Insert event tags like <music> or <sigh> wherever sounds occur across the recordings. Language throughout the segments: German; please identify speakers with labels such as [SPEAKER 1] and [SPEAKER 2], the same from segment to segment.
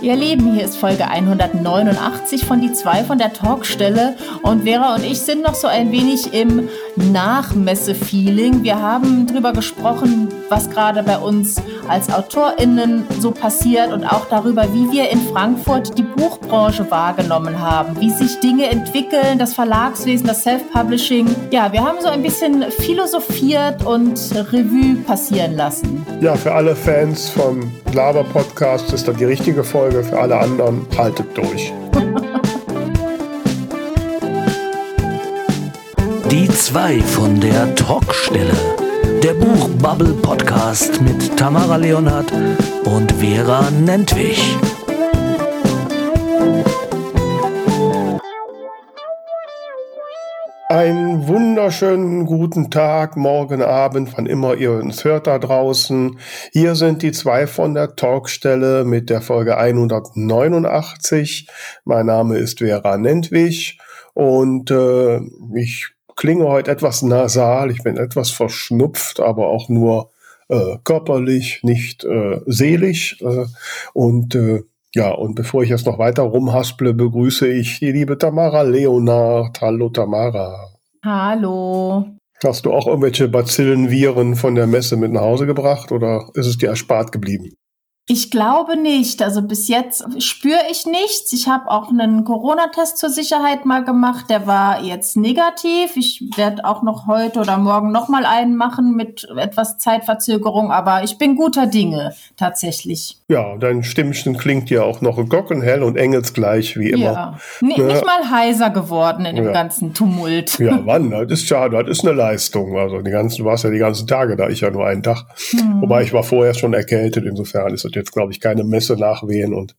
[SPEAKER 1] Ihr Lieben, hier ist Folge 189 von Die zwei von der Talkstelle und Vera und ich sind noch so ein wenig im Nachmesse-Feeling. Wir haben darüber gesprochen, was gerade bei uns als AutorInnen so passiert und auch darüber, wie wir in Frankfurt die Buchbranche wahrgenommen haben, wie sich Dinge entwickeln, das Verlagswesen, das Self-Publishing. Ja, wir haben so ein bisschen philosophiert und Revue passieren lassen.
[SPEAKER 2] Ja, für alle Fans vom Laber-Podcast ist das die richtige Folge. Folge. Für alle anderen, haltet durch.
[SPEAKER 3] Die zwei von der Talkstelle. Der Buchbubble Podcast mit Tamara Leonhardt und Vera Nentwich.
[SPEAKER 2] Einen wunderschönen guten Tag, morgen Abend, wann immer ihr uns hört da draußen. Hier sind die zwei von der Talkstelle mit der Folge 189. Mein Name ist Vera Nentwich und äh, ich klinge heute etwas nasal. Ich bin etwas verschnupft, aber auch nur äh, körperlich, nicht äh, seelisch. Äh, und äh, ja, und bevor ich jetzt noch weiter rumhasple, begrüße ich die liebe Tamara Leonard. Hallo Tamara.
[SPEAKER 1] Hallo.
[SPEAKER 2] Hast du auch irgendwelche Bazillen, Viren von der Messe mit nach Hause gebracht oder ist es dir erspart geblieben?
[SPEAKER 1] Ich glaube nicht. Also bis jetzt spüre ich nichts. Ich habe auch einen Corona-Test zur Sicherheit mal gemacht. Der war jetzt negativ. Ich werde auch noch heute oder morgen noch mal einen machen mit etwas Zeitverzögerung. Aber ich bin guter Dinge tatsächlich.
[SPEAKER 2] Ja, dein Stimmchen klingt ja auch noch glockenhell und engelsgleich wie immer. Ja,
[SPEAKER 1] N ja. nicht mal heiser geworden in dem ja. ganzen Tumult.
[SPEAKER 2] Ja, <laughs> Mann, das ist ja, das ist eine Leistung. Also die ganzen, du warst ja die ganzen Tage da, ich ja nur einen Tag. Hm. Wobei ich war vorher schon erkältet. Insofern ist das jetzt, glaube ich, keine Messe nachwehen und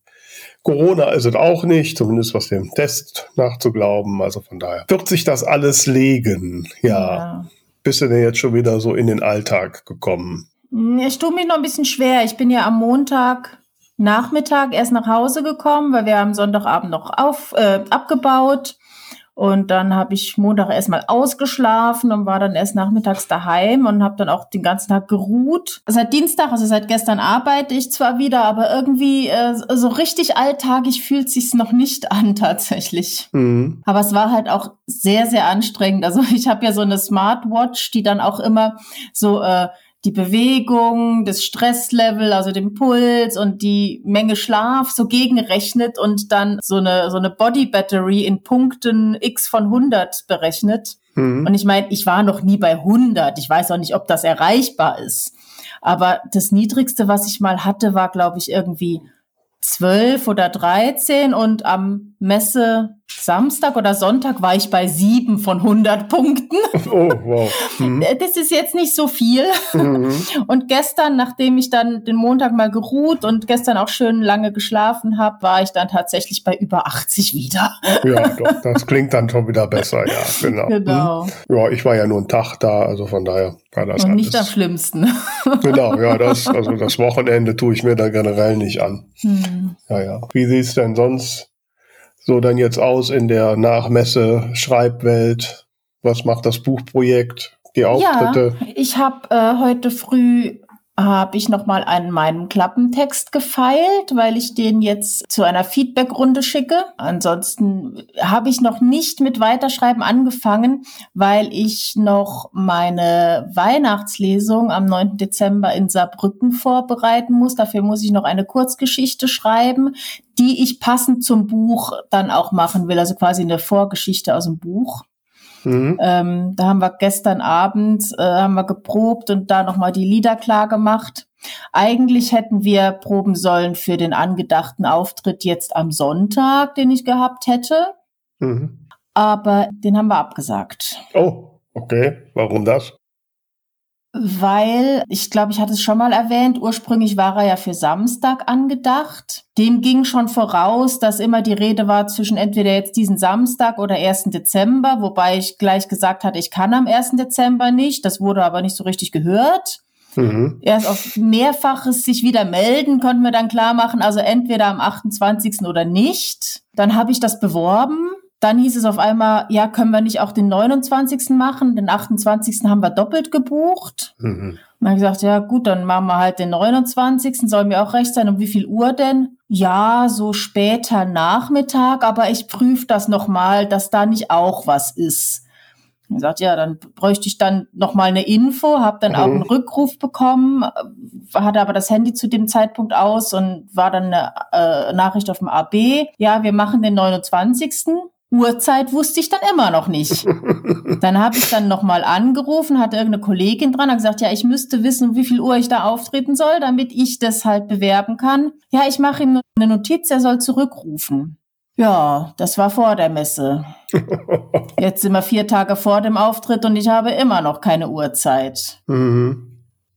[SPEAKER 2] Corona ist es auch nicht, zumindest was dem Test nachzuglauben. Also von daher wird sich das alles legen. Ja. ja. Bist du denn jetzt schon wieder so in den Alltag gekommen?
[SPEAKER 1] Ich tue mich noch ein bisschen schwer. Ich bin ja am Montag Nachmittag erst nach Hause gekommen, weil wir am Sonntagabend noch auf, äh, abgebaut. Und dann habe ich Montag erstmal ausgeschlafen und war dann erst nachmittags daheim und habe dann auch den ganzen Tag geruht. Seit Dienstag, also seit gestern arbeite ich zwar wieder, aber irgendwie äh, so richtig alltagig fühlt sich's noch nicht an <laughs> tatsächlich. Mhm. Aber es war halt auch sehr, sehr anstrengend. Also ich habe ja so eine Smartwatch, die dann auch immer so äh, die Bewegung, das Stresslevel, also den Puls und die Menge Schlaf so gegenrechnet und dann so eine, so eine Body Battery in Punkten x von 100 berechnet. Mhm. Und ich meine, ich war noch nie bei 100. Ich weiß auch nicht, ob das erreichbar ist. Aber das Niedrigste, was ich mal hatte, war, glaube ich, irgendwie 12 oder 13 und am Messe Samstag oder Sonntag war ich bei sieben von 100 Punkten. <laughs> Oh, wow. Mhm. Das ist jetzt nicht so viel. Mhm. <laughs> Und gestern, nachdem ich dann den Montag mal geruht und gestern auch schön lange geschlafen habe, war ich dann tatsächlich bei über 80 wieder.
[SPEAKER 2] Ja, <laughs> doch, das klingt dann schon wieder besser, ja, genau. Genau. Mhm. Ja, ich war ja nur einen Tag da, also von daher war das
[SPEAKER 1] Und nicht am schlimmsten.
[SPEAKER 2] Genau, ja, das, also das Wochenende tue ich mir da generell nicht an. Hm. Ja, ja. Wie sieht es denn sonst so dann jetzt aus in der Nachmesse Schreibwelt? Was macht das Buchprojekt? Die Auftritte?
[SPEAKER 1] Ja, ich habe äh, heute früh habe ich noch mal an meinem Klappentext gefeilt, weil ich den jetzt zu einer Feedbackrunde schicke. Ansonsten habe ich noch nicht mit Weiterschreiben angefangen, weil ich noch meine Weihnachtslesung am 9. Dezember in Saarbrücken vorbereiten muss. Dafür muss ich noch eine Kurzgeschichte schreiben, die ich passend zum Buch dann auch machen will, also quasi eine Vorgeschichte aus dem Buch. Mhm. Ähm, da haben wir gestern Abend äh, haben wir geprobt und da nochmal die Lieder klar gemacht. Eigentlich hätten wir proben sollen für den angedachten Auftritt jetzt am Sonntag, den ich gehabt hätte. Mhm. Aber den haben wir abgesagt.
[SPEAKER 2] Oh, okay. Warum das?
[SPEAKER 1] Weil ich glaube, ich hatte es schon mal erwähnt, ursprünglich war er ja für Samstag angedacht. Dem ging schon voraus, dass immer die Rede war zwischen entweder jetzt diesen Samstag oder 1. Dezember, wobei ich gleich gesagt hatte, ich kann am 1. Dezember nicht. Das wurde aber nicht so richtig gehört. Mhm. Erst auf mehrfaches sich wieder melden, konnten wir dann klar machen, also entweder am 28. oder nicht. Dann habe ich das beworben dann hieß es auf einmal, ja, können wir nicht auch den 29. machen? Den 28. haben wir doppelt gebucht. Mhm. dann habe ich gesagt, ja gut, dann machen wir halt den 29. Soll mir auch recht sein. Um wie viel Uhr denn? Ja, so später Nachmittag, aber ich prüfe das nochmal, dass da nicht auch was ist. Ich gesagt, ja, dann bräuchte ich dann nochmal eine Info, habe dann mhm. auch einen Rückruf bekommen, hatte aber das Handy zu dem Zeitpunkt aus und war dann eine äh, Nachricht auf dem AB. Ja, wir machen den 29. Uhrzeit wusste ich dann immer noch nicht. <laughs> dann habe ich dann nochmal angerufen, hatte irgendeine Kollegin dran, hat gesagt, ja, ich müsste wissen, wie viel Uhr ich da auftreten soll, damit ich das halt bewerben kann. Ja, ich mache ihm eine Notiz, er soll zurückrufen. Ja, das war vor der Messe. <laughs> Jetzt sind wir vier Tage vor dem Auftritt und ich habe immer noch keine Uhrzeit.
[SPEAKER 2] Mhm.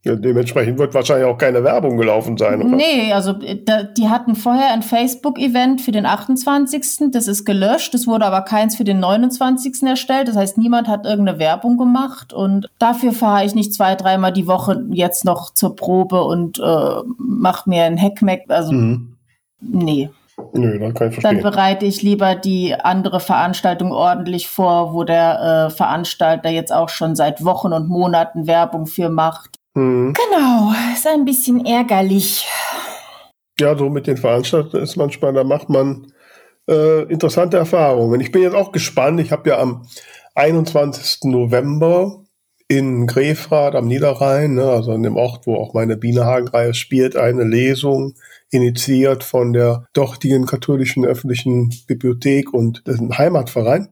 [SPEAKER 2] Ja, dementsprechend wird wahrscheinlich auch keine Werbung gelaufen sein, oder?
[SPEAKER 1] Nee, also da, die hatten vorher ein Facebook-Event für den 28. Das ist gelöscht. Es wurde aber keins für den 29. erstellt. Das heißt, niemand hat irgendeine Werbung gemacht. Und dafür fahre ich nicht zwei, dreimal die Woche jetzt noch zur Probe und äh, mache mir ein Hackmack. Also, mhm. nee.
[SPEAKER 2] Nö, dann kann ich verstehen.
[SPEAKER 1] Dann bereite ich lieber die andere Veranstaltung ordentlich vor, wo der äh, Veranstalter jetzt auch schon seit Wochen und Monaten Werbung für macht. Mhm. Genau, ist ein bisschen ärgerlich.
[SPEAKER 2] Ja, so mit den Veranstaltungen ist manchmal, da macht man äh, interessante Erfahrungen. Ich bin jetzt auch gespannt. Ich habe ja am 21. November in Grefrath am Niederrhein, ne, also in dem Ort, wo auch meine Bienenhagen-Reihe spielt, eine Lesung initiiert von der dortigen katholischen öffentlichen Bibliothek und dem Heimatverein.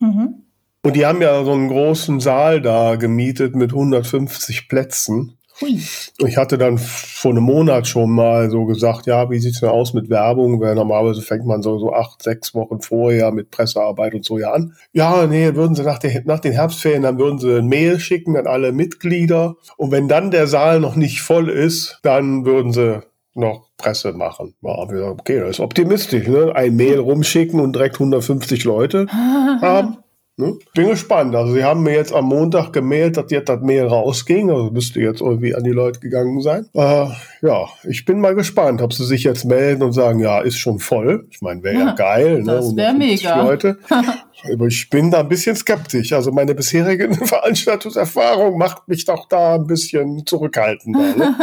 [SPEAKER 2] Mhm. Und die haben ja so einen großen Saal da gemietet mit 150 Plätzen. Hui. Ich hatte dann vor einem Monat schon mal so gesagt, ja, wie sieht's denn aus mit Werbung? Weil normalerweise fängt man so, so acht, sechs Wochen vorher mit Pressearbeit und so ja an. Ja, nee, würden sie nach, der, nach den Herbstferien, dann würden sie ein Mail schicken an alle Mitglieder. Und wenn dann der Saal noch nicht voll ist, dann würden sie noch Presse machen. Ja, okay, das ist optimistisch, ne? Ein Mail rumschicken und direkt 150 Leute <laughs> haben. Ne? Bin gespannt. Also sie haben mir jetzt am Montag gemeldet, dass jetzt das Mail rausging. Also müsste jetzt irgendwie an die Leute gegangen sein. Äh, ja, ich bin mal gespannt, ob sie sich jetzt melden und sagen, ja, ist schon voll. Ich meine, wäre ja, ja, geil.
[SPEAKER 1] Ne? Das wäre mega.
[SPEAKER 2] Leute. <laughs> Aber ich bin da ein bisschen skeptisch. Also meine bisherige <laughs> Veranstaltungserfahrung macht mich doch da ein bisschen zurückhaltender. Ne?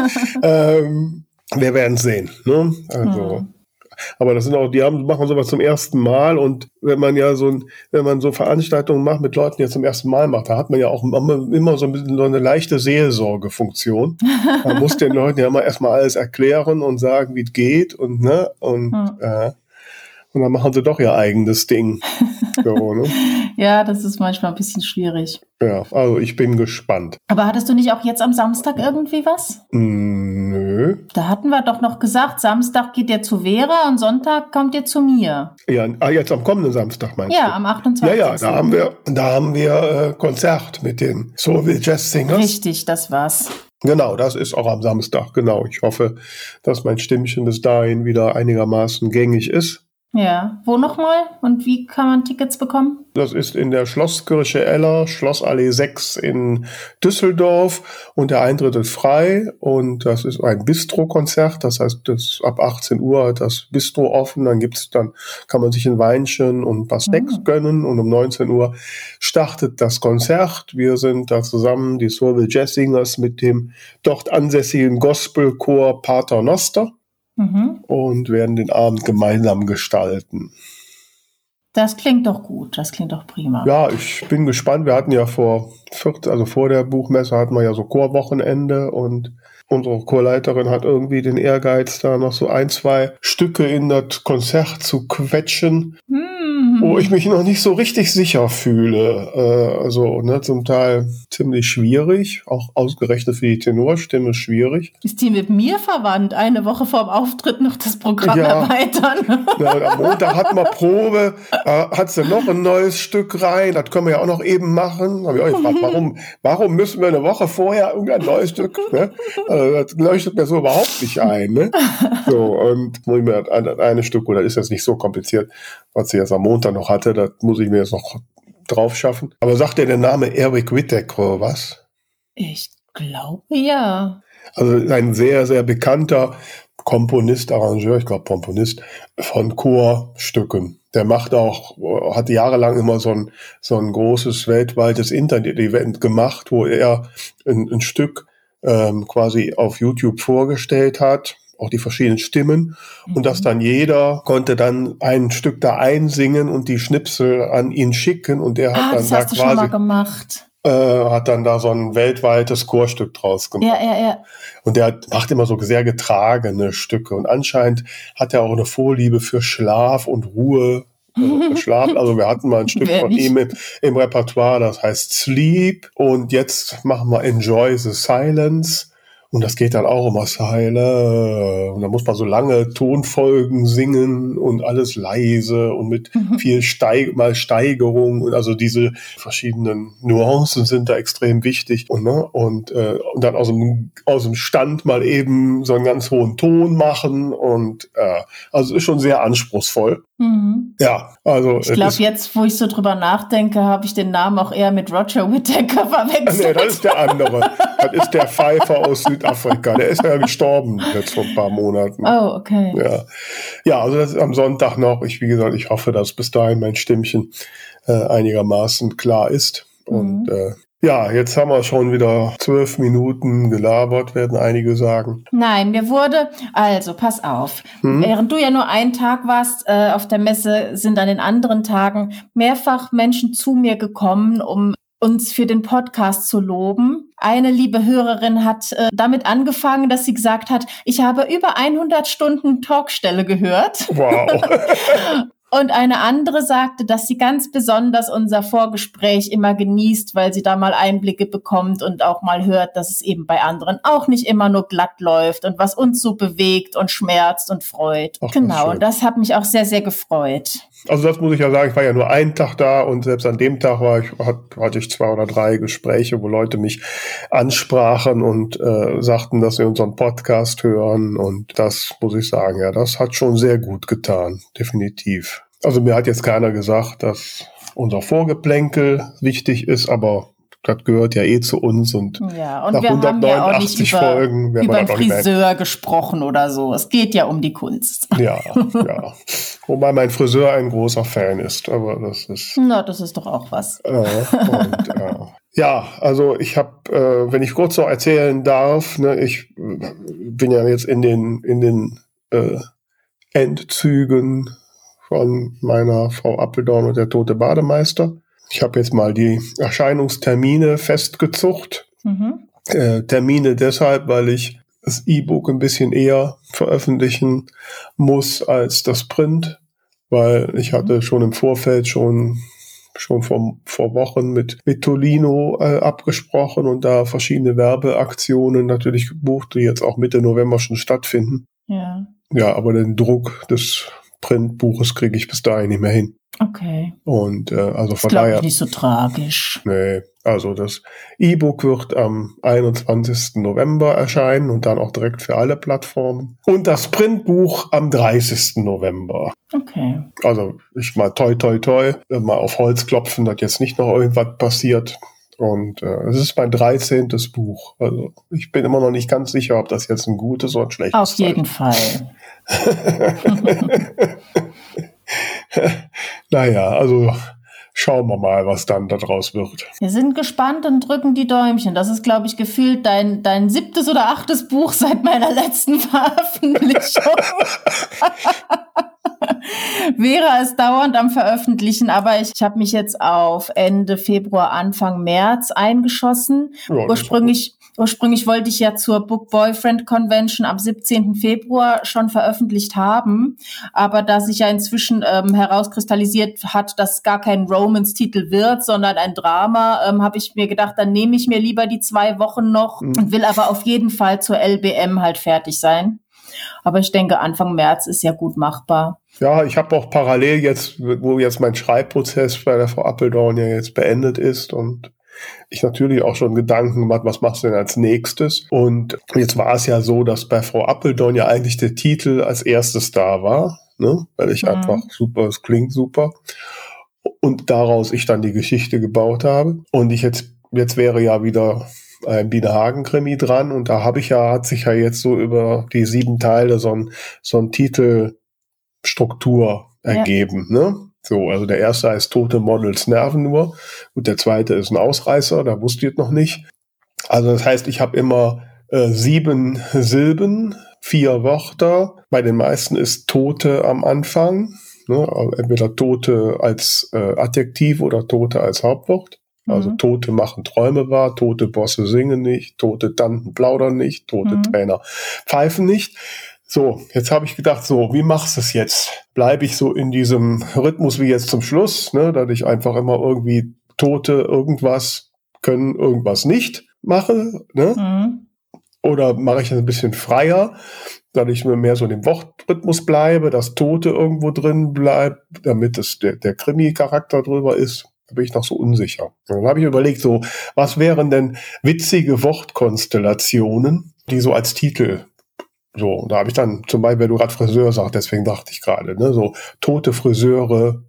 [SPEAKER 2] <laughs> ähm, wir werden sehen. Ne? Also. Hm. Aber das sind auch, die haben, machen sowas zum ersten Mal und wenn man ja so ein, wenn man so Veranstaltungen macht mit Leuten, die jetzt zum ersten Mal macht, da hat man ja auch immer so ein bisschen so eine leichte Seelsorgefunktion. Man <laughs> muss den Leuten ja immer erstmal alles erklären und sagen, wie es geht und ne, und hm. äh, und dann machen sie doch ihr eigenes Ding.
[SPEAKER 1] So, ne? <laughs> ja, das ist manchmal ein bisschen schwierig.
[SPEAKER 2] Ja, also ich bin gespannt.
[SPEAKER 1] Aber hattest du nicht auch jetzt am Samstag irgendwie was?
[SPEAKER 2] Mm, nö.
[SPEAKER 1] Da hatten wir doch noch gesagt, Samstag geht ihr zu Vera und Sonntag kommt ihr zu mir.
[SPEAKER 2] Ja, ah, jetzt am kommenden Samstag meinst
[SPEAKER 1] ja,
[SPEAKER 2] du?
[SPEAKER 1] Ja, am 28.
[SPEAKER 2] Ja, ja, da haben wir, da haben wir äh, Konzert mit den Soulville Jazz Singers.
[SPEAKER 1] Richtig, das war's.
[SPEAKER 2] Genau, das ist auch am Samstag, genau. Ich hoffe, dass mein Stimmchen bis dahin wieder einigermaßen gängig ist.
[SPEAKER 1] Ja, wo nochmal? Und wie kann man Tickets bekommen?
[SPEAKER 2] Das ist in der Schlosskirche Eller, Schlossallee 6 in Düsseldorf und der Eintritt ist frei. Und das ist ein Bistro-Konzert, das heißt, das ab 18 Uhr hat das Bistro offen, dann gibt's dann, kann man sich ein Weinchen und ein paar Snacks mhm. gönnen. Und um 19 Uhr startet das Konzert. Wir sind da zusammen, die Soulville Jazz Singers mit dem dort ansässigen Gospelchor Pater Noster mhm. und werden den Abend gemeinsam gestalten.
[SPEAKER 1] Das klingt doch gut, das klingt doch prima.
[SPEAKER 2] Ja, ich bin gespannt. Wir hatten ja vor, also vor der Buchmesse hatten wir ja so Chorwochenende und unsere Chorleiterin hat irgendwie den Ehrgeiz, da noch so ein, zwei Stücke in das Konzert zu quetschen. Hm wo ich mich noch nicht so richtig sicher fühle. Äh, also ne, zum Teil ziemlich schwierig, auch ausgerechnet für die Tenorstimme schwierig.
[SPEAKER 1] Ist die mit mir verwandt? Eine Woche vor dem Auftritt noch das Programm ja. erweitern? <laughs>
[SPEAKER 2] Ja, am Montag hatten wir Probe, äh, hat sie noch ein neues Stück rein, das können wir ja auch noch eben machen. Habe ich auch gefragt, <laughs> warum, warum müssen wir eine Woche vorher irgendein neues Stück? Ne? Also, das leuchtet mir so überhaupt nicht ein. Ne? So, und muss ich mir ein, eine Stück, oder ist das nicht so kompliziert, was sie jetzt am Montag noch hatte, das muss ich mir jetzt noch drauf schaffen. Aber sagt dir der Name Eric Whittaker was?
[SPEAKER 1] Ich glaube ja.
[SPEAKER 2] Also ein sehr, sehr bekannter Komponist, Arrangeur, ich glaube Komponist von Chorstücken. Der macht auch, hat jahrelang immer so ein, so ein großes weltweites Internet-Event gemacht, wo er ein, ein Stück ähm, quasi auf YouTube vorgestellt hat auch die verschiedenen Stimmen mhm. und dass dann jeder konnte dann ein Stück da einsingen und die Schnipsel an ihn schicken und der hat
[SPEAKER 1] ah,
[SPEAKER 2] dann
[SPEAKER 1] das
[SPEAKER 2] da
[SPEAKER 1] mal gemacht.
[SPEAKER 2] Äh, hat dann da so ein weltweites Chorstück draus gemacht.
[SPEAKER 1] Ja, ja, ja.
[SPEAKER 2] Und der macht immer so sehr getragene Stücke und anscheinend hat er auch eine Vorliebe für Schlaf und Ruhe <laughs> Schlaf. Also wir hatten mal ein Stück von ihm im, im, Repertoire, das heißt Sleep. Und jetzt machen wir Enjoy the Silence. Und das geht dann auch immer Seile. Und da muss man so lange Tonfolgen singen und alles leise und mit mhm. viel Steig mal Steigerung. Und also diese verschiedenen Nuancen sind da extrem wichtig. Und, ne, und, äh, und dann aus dem, aus dem Stand mal eben so einen ganz hohen Ton machen. Und äh, also ist schon sehr anspruchsvoll. Mhm. Ja, also.
[SPEAKER 1] Ich glaube, jetzt, wo ich so drüber nachdenke, habe ich den Namen auch eher mit Roger Whittaker <laughs> verwechselt.
[SPEAKER 2] Nee, das ist der andere. das ist der Pfeifer aus Südafrika. Der ist ja gestorben jetzt vor ein paar Monaten.
[SPEAKER 1] Oh, okay.
[SPEAKER 2] Ja, ja also das ist am Sonntag noch. Ich, wie gesagt, ich hoffe, dass bis dahin mein Stimmchen äh, einigermaßen klar ist. Mhm. Und äh, ja, jetzt haben wir schon wieder zwölf Minuten gelabert, werden einige sagen.
[SPEAKER 1] Nein, mir wurde, also pass auf, hm? während du ja nur einen Tag warst äh, auf der Messe, sind an den anderen Tagen mehrfach Menschen zu mir gekommen, um uns für den Podcast zu loben. Eine liebe Hörerin hat äh, damit angefangen, dass sie gesagt hat, ich habe über 100 Stunden Talkstelle gehört.
[SPEAKER 2] Wow. <laughs> <laughs>
[SPEAKER 1] Und eine andere sagte, dass sie ganz besonders unser Vorgespräch immer genießt, weil sie da mal Einblicke bekommt und auch mal hört, dass es eben bei anderen auch nicht immer nur glatt läuft und was uns so bewegt und schmerzt und freut. Ach, genau, und das hat mich auch sehr, sehr gefreut.
[SPEAKER 2] Also das muss ich ja sagen, ich war ja nur einen Tag da und selbst an dem Tag war ich, hatte ich zwei oder drei Gespräche, wo Leute mich ansprachen und äh, sagten, dass sie unseren Podcast hören. Und das muss ich sagen, ja, das hat schon sehr gut getan, definitiv. Also mir hat jetzt keiner gesagt, dass unser Vorgeplänkel wichtig ist, aber das gehört ja eh zu uns und,
[SPEAKER 1] ja, und nach wir 189 haben ja auch nicht über, Folgen über einen Friseur gesprochen oder so. Es geht ja um die Kunst.
[SPEAKER 2] Ja, <laughs> ja. Wobei mein Friseur ein großer Fan ist, aber das ist.
[SPEAKER 1] Na, das ist doch auch was.
[SPEAKER 2] Äh, und, äh, ja, also ich habe, äh, wenn ich kurz noch erzählen darf, ne, ich äh, bin ja jetzt in den in den äh, Endzügen von meiner Frau Appeldorn und der tote Bademeister. Ich habe jetzt mal die Erscheinungstermine festgezucht. Mhm. Äh, Termine deshalb, weil ich das E-Book ein bisschen eher veröffentlichen muss als das Print, weil ich hatte schon im Vorfeld schon schon vor, vor Wochen mit, mit Tolino äh, abgesprochen und da verschiedene Werbeaktionen natürlich gebucht, die jetzt auch Mitte November schon stattfinden.
[SPEAKER 1] Ja.
[SPEAKER 2] Ja, aber den Druck des Printbuches kriege ich bis dahin nicht mehr hin.
[SPEAKER 1] Okay.
[SPEAKER 2] Und äh, also von
[SPEAKER 1] daher. nicht so tragisch.
[SPEAKER 2] Nee, also das E-Book wird am 21. November erscheinen und dann auch direkt für alle Plattformen. Und das Printbuch am 30. November.
[SPEAKER 1] Okay.
[SPEAKER 2] Also ich mal toi toi toi, mal auf Holz klopfen, dass jetzt nicht noch irgendwas passiert. Und äh, es ist mein 13. Buch. Also ich bin immer noch nicht ganz sicher, ob das jetzt ein gutes oder ein schlechtes
[SPEAKER 1] ist. Auf jeden Fall. <laughs>
[SPEAKER 2] naja, also schauen wir mal, was dann daraus wird.
[SPEAKER 1] Wir sind gespannt und drücken die Däumchen. Das ist, glaube ich, gefühlt dein, dein siebtes oder achtes Buch seit meiner letzten <laughs> Veröffentlichung. <laughs> <laughs> Vera ist dauernd am Veröffentlichen, aber ich, ich habe mich jetzt auf Ende Februar, Anfang März eingeschossen. Ja, Ursprünglich Ursprünglich wollte ich ja zur Book Boyfriend Convention am 17. Februar schon veröffentlicht haben, aber da sich ja inzwischen ähm, herauskristallisiert hat, dass gar kein Romance-Titel wird, sondern ein Drama, ähm, habe ich mir gedacht, dann nehme ich mir lieber die zwei Wochen noch mhm. und will aber auf jeden Fall zur LBM halt fertig sein. Aber ich denke, Anfang März ist ja gut machbar.
[SPEAKER 2] Ja, ich habe auch parallel jetzt, wo jetzt mein Schreibprozess bei der Frau Appeldorn ja jetzt beendet ist und ich natürlich auch schon Gedanken gemacht, was machst du denn als nächstes? Und jetzt war es ja so, dass bei Frau Appeldorn ja eigentlich der Titel als erstes da war, ne? weil ich mhm. einfach super, es klingt super. Und daraus ich dann die Geschichte gebaut habe. Und ich jetzt, jetzt wäre ja wieder ein Biederhagen-Krimi dran und da habe ich ja, hat sich ja jetzt so über die sieben Teile so ein, so ein Titelstruktur ergeben, ja. ne? So, also der erste heißt Tote Models nerven nur und der zweite ist ein Ausreißer, da wusste ich noch nicht. Also das heißt, ich habe immer äh, sieben Silben, vier Wörter. Bei den meisten ist Tote am Anfang. Ne? Entweder Tote als äh, Adjektiv oder Tote als Hauptwort. Also mhm. Tote machen Träume wahr, tote Bosse singen nicht, tote Tanten plaudern nicht, tote mhm. Trainer pfeifen nicht. So, jetzt habe ich gedacht, so, wie machst du es jetzt? Bleibe ich so in diesem Rhythmus wie jetzt zum Schluss, ne, dass ich einfach immer irgendwie Tote irgendwas können, irgendwas nicht mache, ne? Mhm. Oder mache ich es ein bisschen freier, dass ich mir mehr so in dem Wortrhythmus bleibe, dass Tote irgendwo drin bleibt, damit es der, der Krimi-Charakter drüber ist. Da bin ich noch so unsicher. Und dann habe ich überlegt, so, was wären denn witzige Wortkonstellationen, die so als Titel so, da habe ich dann zum Beispiel, wenn du gerade Friseur sagst, deswegen dachte ich gerade, ne, so tote Friseure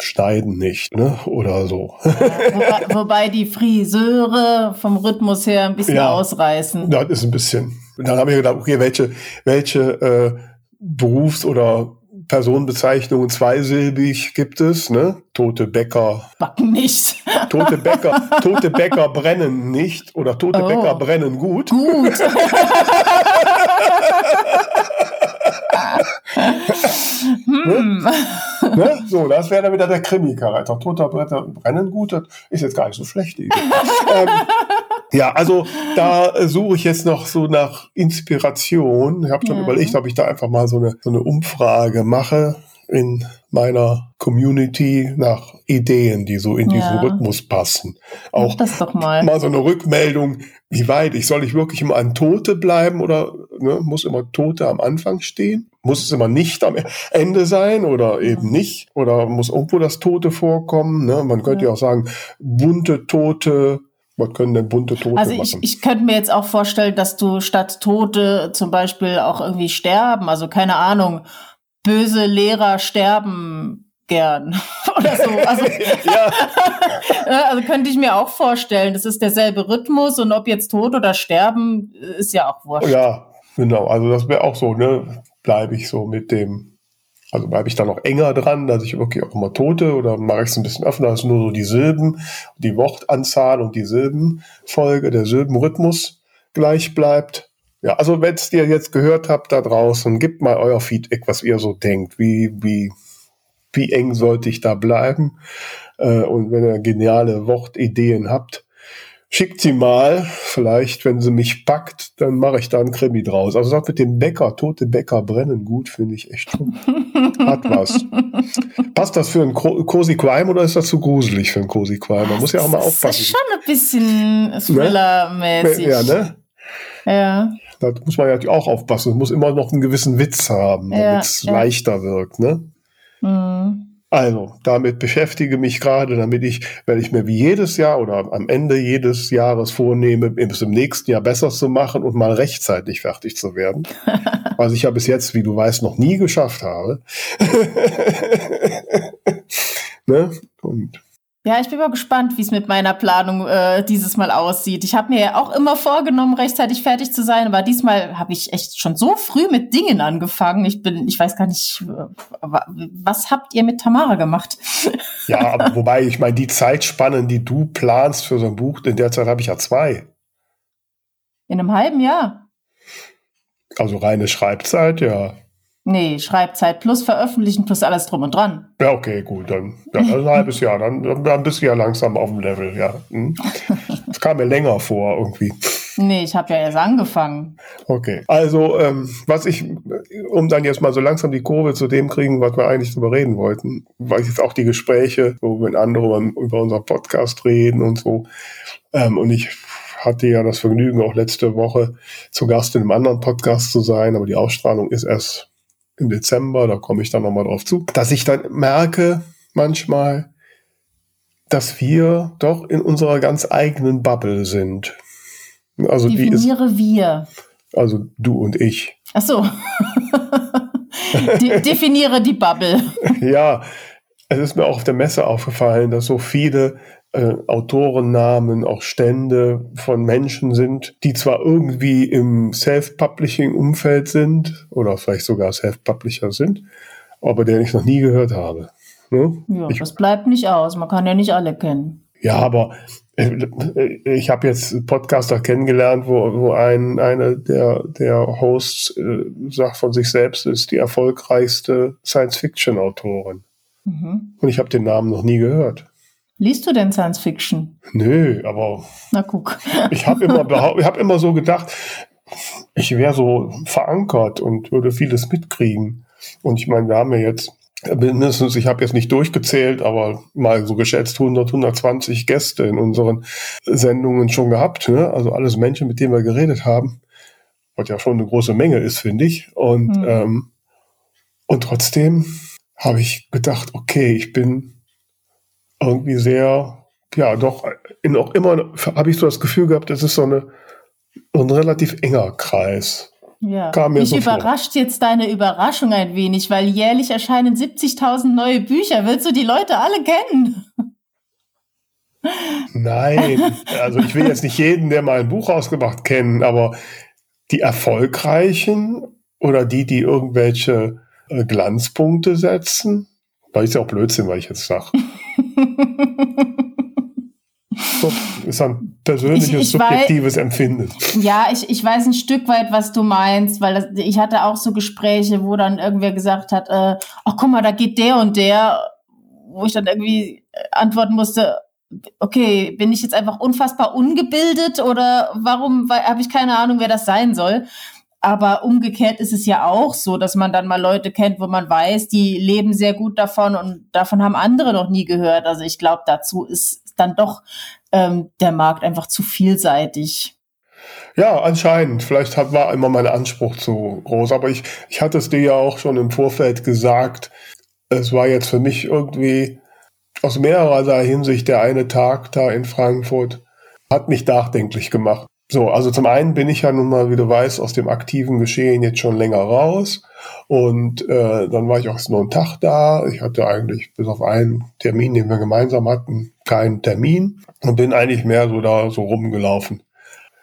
[SPEAKER 2] schneiden nicht, ne, oder so.
[SPEAKER 1] wobei, <laughs> wobei, die Friseure vom Rhythmus her ein bisschen ja, ausreißen.
[SPEAKER 2] Das ist ein bisschen. Und dann habe ich gedacht, okay, welche, welche äh, Berufs- oder Personenbezeichnungen zweisilbig gibt es, ne? Tote Bäcker.
[SPEAKER 1] Backen nicht.
[SPEAKER 2] Tote Bäcker, <laughs> tote Bäcker brennen nicht oder tote oh. Bäcker brennen gut.
[SPEAKER 1] Gut. <laughs>
[SPEAKER 2] hm. ne? So, das wäre dann wieder der Krimi-Charakter. Toter Bretter brennen gut, das ist jetzt gar nicht so schlecht. <laughs> ähm, ja, also da suche ich jetzt noch so nach Inspiration. Ich habe schon mhm. überlegt, ob ich da einfach mal so eine, so eine Umfrage mache in meiner Community nach Ideen, die so in ja. diesen Rhythmus passen.
[SPEAKER 1] Auch das doch mal.
[SPEAKER 2] mal so eine Rückmeldung, wie weit ich soll ich wirklich immer an Tote bleiben oder ne, muss immer Tote am Anfang stehen? Muss es immer nicht am Ende sein oder eben nicht? Oder muss irgendwo das Tote vorkommen? Ne? Man könnte ja. ja auch sagen, bunte Tote, was können denn bunte Tote
[SPEAKER 1] also ich,
[SPEAKER 2] machen?
[SPEAKER 1] ich könnte mir jetzt auch vorstellen, dass du statt Tote zum Beispiel auch irgendwie sterben. Also keine Ahnung, böse Lehrer sterben gern <laughs> oder so. Also, <laughs> <laughs> ja. also könnte ich mir auch vorstellen, das ist derselbe Rhythmus und ob jetzt tot oder sterben, ist ja auch wurscht.
[SPEAKER 2] Ja, genau. Also das wäre auch so, ne? Bleibe ich so mit dem, also bleibe ich da noch enger dran, dass ich wirklich auch immer Tote oder mache ich es ein bisschen öffner, dass nur so die Silben, die Wortanzahl und die Silbenfolge, der Silbenrhythmus gleich bleibt. Ja, also wenn es ihr jetzt gehört habt da draußen, gebt mal euer Feedback, was ihr so denkt. Wie, wie, wie eng sollte ich da bleiben? Äh, und wenn ihr geniale Wortideen habt, schickt sie mal. Vielleicht, wenn sie mich packt, dann mache ich da einen Krimi draus. Also sagt mit dem Bäcker, tote Bäcker brennen gut, finde ich echt schon. Hat was. Passt das für einen Cozy Crime oder ist das zu gruselig für einen Cozy Crime? Man muss ja auch mal aufpassen. Das ist
[SPEAKER 1] schon ein bisschen ne? Thriller-mäßig.
[SPEAKER 2] Ne? Ja, ne?
[SPEAKER 1] Ja.
[SPEAKER 2] Da muss man ja auch aufpassen. Es muss immer noch einen gewissen Witz haben, damit es ja, ja. leichter wirkt. Ne? Mhm. Also, damit beschäftige mich gerade, damit ich, wenn ich mir wie jedes Jahr oder am Ende jedes Jahres vornehme, bis im nächsten Jahr besser zu machen und mal rechtzeitig fertig zu werden. <laughs> was ich ja bis jetzt, wie du weißt, noch nie geschafft habe. <laughs> ne? Und
[SPEAKER 1] ja, ich bin mal gespannt, wie es mit meiner Planung äh, dieses Mal aussieht. Ich habe mir ja auch immer vorgenommen, rechtzeitig fertig zu sein, aber diesmal habe ich echt schon so früh mit Dingen angefangen. Ich bin, ich weiß gar nicht, was habt ihr mit Tamara gemacht? <laughs>
[SPEAKER 2] Ja, aber wobei, ich meine, die Zeitspannen, die du planst für so ein Buch, in der Zeit habe ich ja zwei.
[SPEAKER 1] In einem halben Jahr.
[SPEAKER 2] Also reine Schreibzeit, ja.
[SPEAKER 1] Nee, Schreibzeit plus veröffentlichen plus alles drum und dran.
[SPEAKER 2] Ja, okay, gut. Dann ja, ein halbes Jahr. Dann, dann bist du ja langsam auf dem Level, ja. Hm. Das kam mir länger vor irgendwie.
[SPEAKER 1] Nee, ich habe ja erst angefangen.
[SPEAKER 2] Okay. Also, ähm, was ich, um dann jetzt mal so langsam die Kurve zu dem kriegen, was wir eigentlich drüber reden wollten, weil ich jetzt auch die Gespräche, wo wir mit anderen über unseren Podcast reden und so. Ähm, und ich hatte ja das Vergnügen, auch letzte Woche zu Gast in einem anderen Podcast zu sein, aber die Ausstrahlung ist erst im Dezember, da komme ich dann nochmal drauf zu, dass ich dann merke manchmal, dass wir doch in unserer ganz eigenen Bubble sind.
[SPEAKER 1] Also Definiere die ist, wir.
[SPEAKER 2] Also du und ich.
[SPEAKER 1] Ach so. <laughs> De definiere die Bubble.
[SPEAKER 2] ja, es ist mir auch auf der Messe aufgefallen, dass so viele äh, Autorennamen, auch Stände von Menschen sind, die zwar irgendwie im Self-Publishing-Umfeld sind oder vielleicht sogar Self-Publisher sind, aber den ich noch nie gehört habe.
[SPEAKER 1] Ne? Ja, ich, das bleibt nicht aus. Man kann ja nicht alle kennen.
[SPEAKER 2] Ja, aber äh, ich habe jetzt Podcaster kennengelernt, wo, wo ein, eine der, der Hosts äh, sagt von sich selbst, ist die erfolgreichste Science-Fiction-Autorin. Mhm. Und ich habe den Namen noch nie gehört.
[SPEAKER 1] Liest du denn Science Fiction?
[SPEAKER 2] Nö, aber.
[SPEAKER 1] Na guck.
[SPEAKER 2] ich habe immer, <laughs> ich hab immer so gedacht, ich wäre so verankert und würde vieles mitkriegen. Und ich meine, wir haben ja jetzt mindestens, ich habe jetzt nicht durchgezählt, aber mal so geschätzt 100, 120 Gäste in unseren Sendungen schon gehabt. Ne? Also alles Menschen, mit denen wir geredet haben, was ja schon eine große Menge ist, finde ich. Und, mhm. ähm, und trotzdem habe ich gedacht, okay, ich bin irgendwie sehr, ja, doch, in, auch immer habe ich so das Gefühl gehabt, das ist so eine, ein relativ enger Kreis.
[SPEAKER 1] Ja. Mich so überrascht vor. jetzt deine Überraschung ein wenig, weil jährlich erscheinen 70.000 neue Bücher. Willst du die Leute alle kennen?
[SPEAKER 2] Nein, <laughs> also ich will jetzt nicht jeden, der mal ein Buch rausgebracht, kennen, aber die erfolgreichen oder die, die irgendwelche äh, Glanzpunkte setzen, weil ist ja auch Blödsinn, weil ich jetzt sage. <laughs> ist ein persönliches, ich, ich subjektives weiß, Empfinden.
[SPEAKER 1] Ja, ich, ich weiß ein Stück weit, was du meinst, weil das, ich hatte auch so Gespräche, wo dann irgendwer gesagt hat, äh, ach guck mal, da geht der und der, wo ich dann irgendwie antworten musste, okay, bin ich jetzt einfach unfassbar ungebildet oder warum habe ich keine Ahnung, wer das sein soll? Aber umgekehrt ist es ja auch so, dass man dann mal Leute kennt, wo man weiß, die leben sehr gut davon und davon haben andere noch nie gehört. Also ich glaube, dazu ist dann doch ähm, der Markt einfach zu vielseitig.
[SPEAKER 2] Ja, anscheinend. Vielleicht hat, war immer mein Anspruch zu groß. Aber ich, ich hatte es dir ja auch schon im Vorfeld gesagt. Es war jetzt für mich irgendwie aus mehrerer Hinsicht der eine Tag da in Frankfurt hat mich nachdenklich gemacht. So, also zum einen bin ich ja nun mal, wie du weißt, aus dem aktiven Geschehen jetzt schon länger raus. Und äh, dann war ich auch nur einen Tag da. Ich hatte eigentlich bis auf einen Termin, den wir gemeinsam hatten, keinen Termin und bin eigentlich mehr so da so rumgelaufen.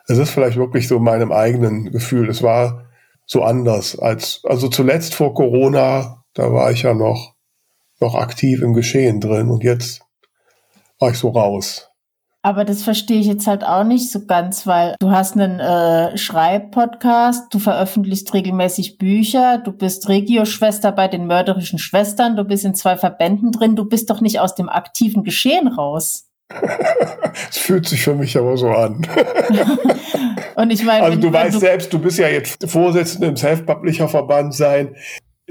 [SPEAKER 2] Es ist vielleicht wirklich so meinem eigenen Gefühl. Es war so anders als, also zuletzt vor Corona, da war ich ja noch, noch aktiv im Geschehen drin und jetzt war ich so raus.
[SPEAKER 1] Aber das verstehe ich jetzt halt auch nicht so ganz, weil du hast einen äh, Schreibpodcast, du veröffentlichst regelmäßig Bücher, du bist Regio-Schwester bei den mörderischen Schwestern, du bist in zwei Verbänden drin, du bist doch nicht aus dem aktiven Geschehen raus. <laughs>
[SPEAKER 2] Es fühlt sich für mich aber so an. <laughs>
[SPEAKER 1] Und ich meine,
[SPEAKER 2] also du weißt du selbst, du bist ja jetzt Vorsitzende im Self-Publisher-Verband sein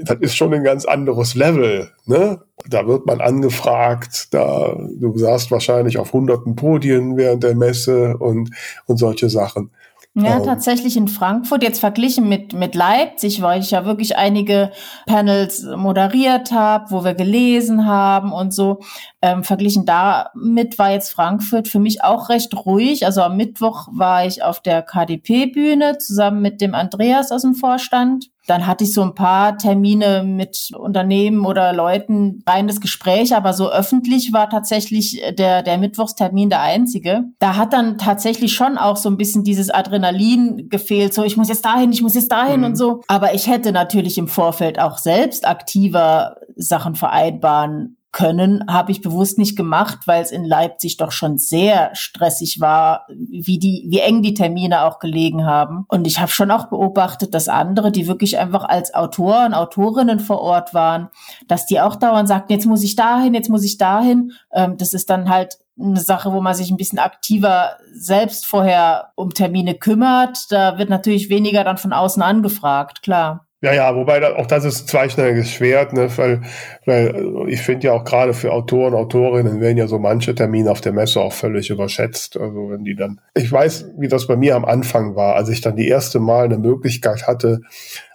[SPEAKER 2] das ist schon ein ganz anderes Level. Ne? Da wird man angefragt, da du saßt wahrscheinlich auf hunderten Podien während der Messe und, und solche Sachen.
[SPEAKER 1] Ja, ähm, tatsächlich in Frankfurt, jetzt verglichen mit, mit Leipzig, weil ich ja wirklich einige Panels moderiert habe, wo wir gelesen haben und so. Ähm, verglichen damit war jetzt Frankfurt für mich auch recht ruhig. Also am Mittwoch war ich auf der KDP-Bühne zusammen mit dem Andreas aus dem Vorstand. Dann hatte ich so ein paar Termine mit Unternehmen oder Leuten, reines Gespräch, aber so öffentlich war tatsächlich der, der Mittwochstermin der einzige. Da hat dann tatsächlich schon auch so ein bisschen dieses Adrenalin gefehlt, so ich muss jetzt dahin, ich muss jetzt dahin mhm. und so. Aber ich hätte natürlich im Vorfeld auch selbst aktiver Sachen vereinbaren können, habe ich bewusst nicht gemacht, weil es in Leipzig doch schon sehr stressig war, wie die, wie eng die Termine auch gelegen haben. Und ich habe schon auch beobachtet, dass andere, die wirklich einfach als Autoren, Autorinnen vor Ort waren, dass die auch dauernd sagten, jetzt muss ich dahin, jetzt muss ich dahin. Ähm, das ist dann halt eine Sache, wo man sich ein bisschen aktiver selbst vorher um Termine kümmert. Da wird natürlich weniger dann von außen angefragt, klar.
[SPEAKER 2] Ja, ja, wobei auch das ist ein zweischneidiges Schwert, ne, weil, weil ich finde ja auch gerade für Autoren, Autorinnen werden ja so manche Termine auf der Messe auch völlig überschätzt. Also wenn die dann, ich weiß, wie das bei mir am Anfang war, als ich dann die erste Mal eine Möglichkeit hatte,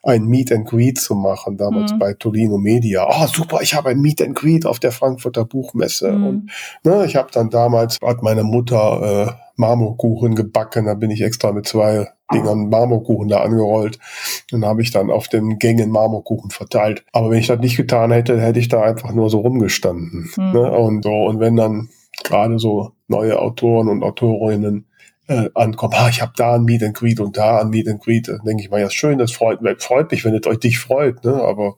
[SPEAKER 2] ein Meet and Greet zu machen, damals mhm. bei Tolino Media. Oh, super, ich habe ein Meet and Greet auf der Frankfurter Buchmesse. Mhm. Und ne, ich habe dann damals, hat meine Mutter äh, Marmorkuchen gebacken. Da bin ich extra mit zwei Dingern Marmorkuchen da angerollt. Und habe ich dann auf den Gängen Marmorkuchen verteilt. Aber wenn ich das nicht getan hätte, hätte ich da einfach nur so rumgestanden. Mhm. Ne? Und so, und wenn dann gerade so neue Autoren und Autorinnen äh, ankommen, ah, ich habe da ein Meet and Greet und da ein Meet and Greet, dann denke ich mal, ja schön, das freut, freut mich, wenn es euch dich freut, ne? Aber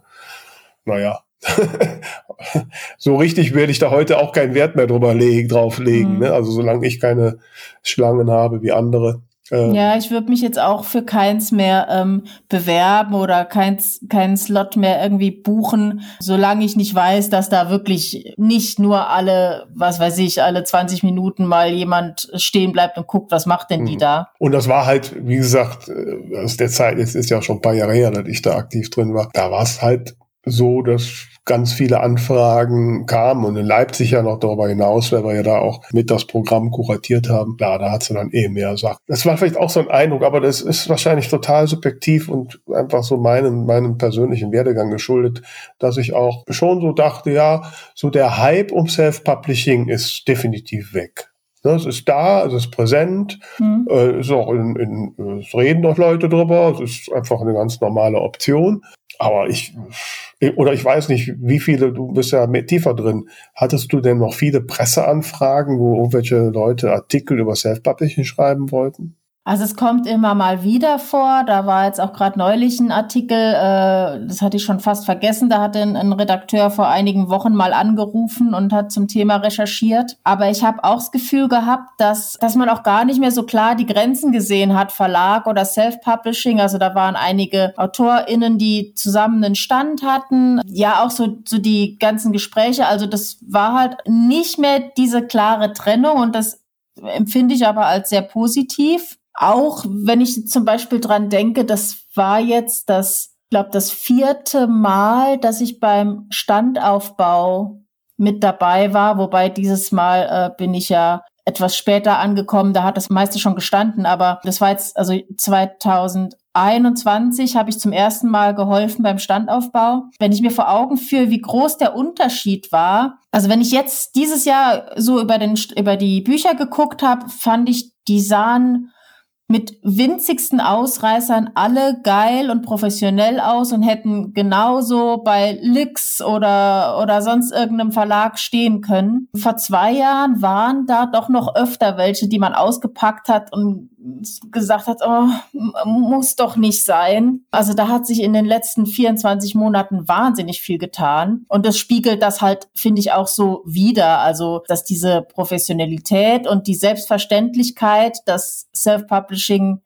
[SPEAKER 2] naja, <laughs> so richtig werde ich da heute auch keinen Wert mehr drüber legen, drauflegen. Mhm. Ne? Also solange ich keine Schlangen habe wie andere.
[SPEAKER 1] Äh, ja, ich würde mich jetzt auch für keins mehr ähm, bewerben oder keins, keinen Slot mehr irgendwie buchen, solange ich nicht weiß, dass da wirklich nicht nur alle, was weiß ich, alle 20 Minuten mal jemand stehen bleibt und guckt, was macht denn die mhm. da.
[SPEAKER 2] Und das war halt, wie gesagt, äh, aus der Zeit, jetzt ist ja schon ein paar Jahre her, dass ich da aktiv drin war, da war es halt so, dass ganz viele Anfragen kamen und in Leipzig ja noch darüber hinaus, weil wir ja da auch mit das Programm kuratiert haben. Klar, da hat sie dann eh mehr Sachen. Das war vielleicht auch so ein Eindruck, aber das ist wahrscheinlich total subjektiv und einfach so meinem, meinem persönlichen Werdegang geschuldet, dass ich auch schon so dachte, ja, so der Hype um Self-Publishing ist definitiv weg. Ne, es ist da, es ist präsent, mhm. äh, ist auch in, in, es reden noch Leute drüber, es ist einfach eine ganz normale Option. Aber ich, oder ich weiß nicht, wie viele, du bist ja tiefer drin. Hattest du denn noch viele Presseanfragen, wo irgendwelche Leute Artikel über Self-Publishing schreiben wollten?
[SPEAKER 1] Also es kommt immer mal wieder vor. Da war jetzt auch gerade neulich ein Artikel, äh, das hatte ich schon fast vergessen. Da hat ein, ein, Redakteur vor einigen Wochen mal angerufen und hat zum Thema recherchiert. Aber ich habe auch das Gefühl gehabt, dass, dass man auch gar nicht mehr so klar die Grenzen gesehen hat, Verlag oder Self-Publishing. Also da waren einige AutorInnen, die zusammen einen Stand hatten. Ja, auch so, so die ganzen Gespräche. Also das war halt nicht mehr diese klare Trennung und das empfinde ich aber als sehr positiv. Auch wenn ich zum Beispiel dran denke, das war jetzt das, glaube das vierte Mal, dass ich beim Standaufbau mit dabei war, wobei dieses Mal äh, bin ich ja etwas später angekommen, da hat das meiste schon gestanden, aber das war jetzt, also 2021 habe ich zum ersten Mal geholfen beim Standaufbau. Wenn ich mir vor Augen führe, wie groß der Unterschied war, also wenn ich jetzt dieses Jahr so über, den, über die Bücher geguckt habe, fand ich, die sahen mit winzigsten Ausreißern alle geil und professionell aus und hätten genauso bei Lix oder, oder sonst irgendeinem Verlag stehen können. Vor zwei Jahren waren da doch noch öfter welche, die man ausgepackt hat und gesagt hat, oh, muss doch nicht sein. Also da hat sich in den letzten 24 Monaten wahnsinnig viel getan. Und das spiegelt das halt, finde ich, auch so wider. Also, dass diese Professionalität und die Selbstverständlichkeit, dass Self-Publishing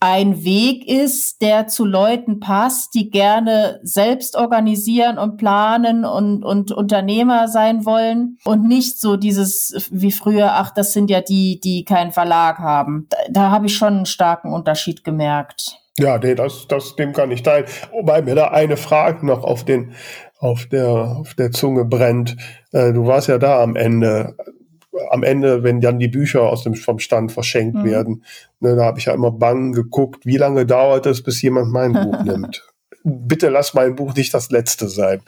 [SPEAKER 1] ein Weg ist, der zu Leuten passt, die gerne selbst organisieren und planen und, und Unternehmer sein wollen und nicht so dieses wie früher, ach, das sind ja die, die keinen Verlag haben. Da, da habe ich schon einen starken Unterschied gemerkt.
[SPEAKER 2] Ja, nee, das, das, dem kann ich teilen. Wobei mir da eine Frage noch auf den, auf der, auf der Zunge brennt. Äh, du warst ja da am Ende am Ende, wenn dann die Bücher aus dem vom Stand verschenkt mhm. werden, ne, da habe ich ja immer bang geguckt, wie lange dauert es, bis jemand mein Buch <laughs> nimmt. Bitte lass mein Buch nicht das letzte sein.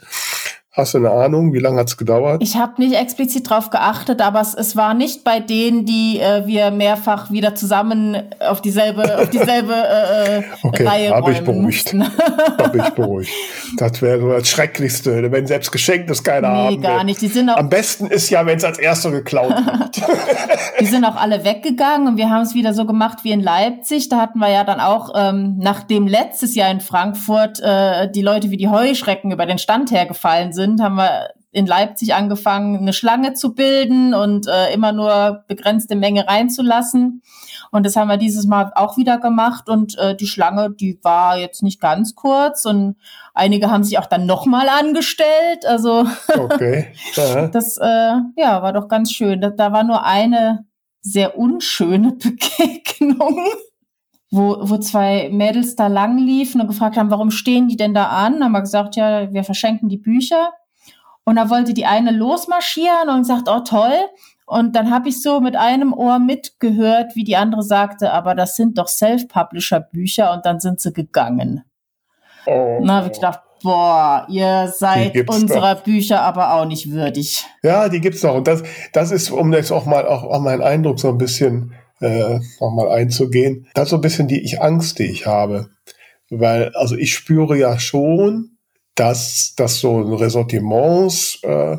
[SPEAKER 2] Hast du eine Ahnung, wie lange hat es gedauert?
[SPEAKER 1] Ich habe nicht explizit drauf geachtet, aber es, es war nicht bei denen, die äh, wir mehrfach wieder zusammen auf dieselbe, auf dieselbe äh, äh okay, Reihe
[SPEAKER 2] habe ich beruhigt. habe ich beruhigt. Das wäre so das Schrecklichste, wenn selbst geschenkt ist keiner nee, haben.
[SPEAKER 1] Gar nicht. Die sind auch
[SPEAKER 2] Am besten ist ja, wenn es als erster geklaut wird. <laughs>
[SPEAKER 1] die sind auch alle weggegangen und wir haben es wieder so gemacht wie in Leipzig. Da hatten wir ja dann auch, ähm, nachdem letztes Jahr in Frankfurt äh, die Leute wie die Heuschrecken über den Stand hergefallen sind, sind, haben wir in Leipzig angefangen, eine Schlange zu bilden und äh, immer nur begrenzte Menge reinzulassen. Und das haben wir dieses Mal auch wieder gemacht. Und äh, die Schlange, die war jetzt nicht ganz kurz. Und einige haben sich auch dann nochmal angestellt. Also <laughs> okay. das äh, ja, war doch ganz schön. Da, da war nur eine sehr unschöne <laughs> Begegnung wo, wo zwei Mädels da lang liefen und gefragt haben, warum stehen die denn da an? Haben wir gesagt, ja, wir verschenken die Bücher. Und da wollte die eine losmarschieren und sagt, oh toll. Und dann habe ich so mit einem Ohr mitgehört, wie die andere sagte, aber das sind doch Self-Publisher-Bücher und dann sind sie gegangen. Oh. Na, habe ich gedacht, boah, ihr seid unserer doch. Bücher aber auch nicht würdig.
[SPEAKER 2] Ja, die gibt's noch. Und das, das ist, um jetzt auch mal auch, auch meinen Eindruck so ein bisschen äh, nochmal einzugehen. Das ist so ein bisschen die ich Angst, die ich habe. Weil, also ich spüre ja schon, dass, dass so Ressortiments äh,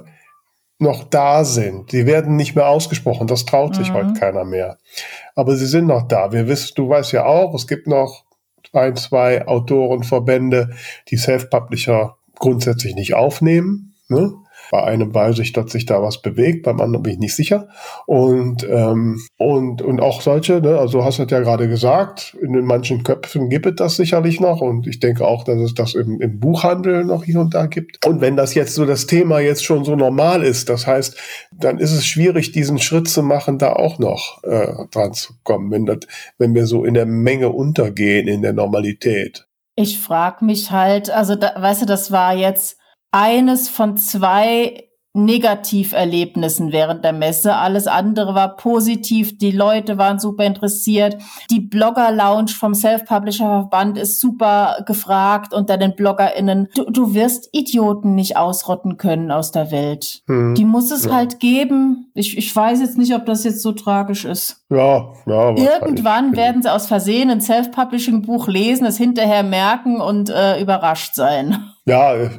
[SPEAKER 2] noch da sind. Die werden nicht mehr ausgesprochen, das traut sich mhm. heute keiner mehr. Aber sie sind noch da. Wir wissen, du weißt ja auch, es gibt noch ein, zwei Autorenverbände, die Self-Publisher grundsätzlich nicht aufnehmen. Ne? Bei einem weiß ich, dass sich da was bewegt, beim anderen bin ich nicht sicher. Und, ähm, und, und auch solche, ne, also hast du ja gerade gesagt, in manchen Köpfen gibt es das sicherlich noch. Und ich denke auch, dass es das im, im Buchhandel noch hier und da gibt. Und wenn das jetzt so das Thema jetzt schon so normal ist, das heißt, dann ist es schwierig, diesen Schritt zu machen, da auch noch äh, dran zu kommen, wenn, das, wenn wir so in der Menge untergehen, in der Normalität.
[SPEAKER 1] Ich frage mich halt, also da, weißt du, das war jetzt eines von zwei Negativerlebnissen während der Messe. Alles andere war positiv. Die Leute waren super interessiert. Die Blogger-Lounge vom Self-Publisher-Verband ist super gefragt unter den BloggerInnen. Du, du wirst Idioten nicht ausrotten können aus der Welt. Hm. Die muss es ja. halt geben. Ich, ich weiß jetzt nicht, ob das jetzt so tragisch ist.
[SPEAKER 2] Ja, ja.
[SPEAKER 1] Irgendwann werden sie aus Versehen ein Self-Publishing-Buch lesen, es hinterher merken und äh, überrascht sein.
[SPEAKER 2] Ja,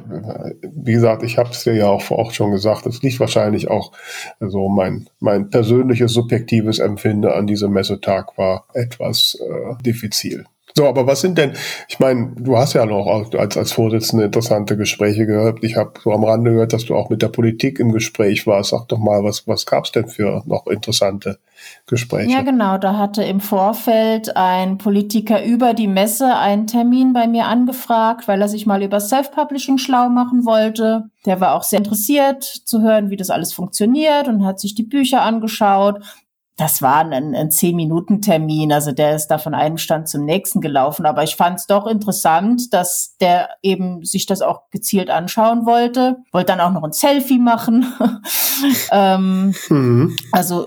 [SPEAKER 2] wie gesagt, ich habe es dir ja auch, auch schon gesagt, es liegt wahrscheinlich auch so also mein, mein persönliches subjektives Empfinden an diesem Messetag war etwas äh, diffizil. So, aber was sind denn, ich meine, du hast ja noch als, als Vorsitzende interessante Gespräche gehört. Ich habe so am Rande gehört, dass du auch mit der Politik im Gespräch warst. Sag doch mal, was, was gab es denn für noch interessante Gespräche?
[SPEAKER 1] Ja, genau. Da hatte im Vorfeld ein Politiker über die Messe einen Termin bei mir angefragt, weil er sich mal über Self-Publishing schlau machen wollte. Der war auch sehr interessiert zu hören, wie das alles funktioniert und hat sich die Bücher angeschaut das war ein, ein Zehn-Minuten-Termin, also der ist da von einem Stand zum nächsten gelaufen. Aber ich fand es doch interessant, dass der eben sich das auch gezielt anschauen wollte. Wollte dann auch noch ein Selfie machen. <laughs> ähm, mhm. Also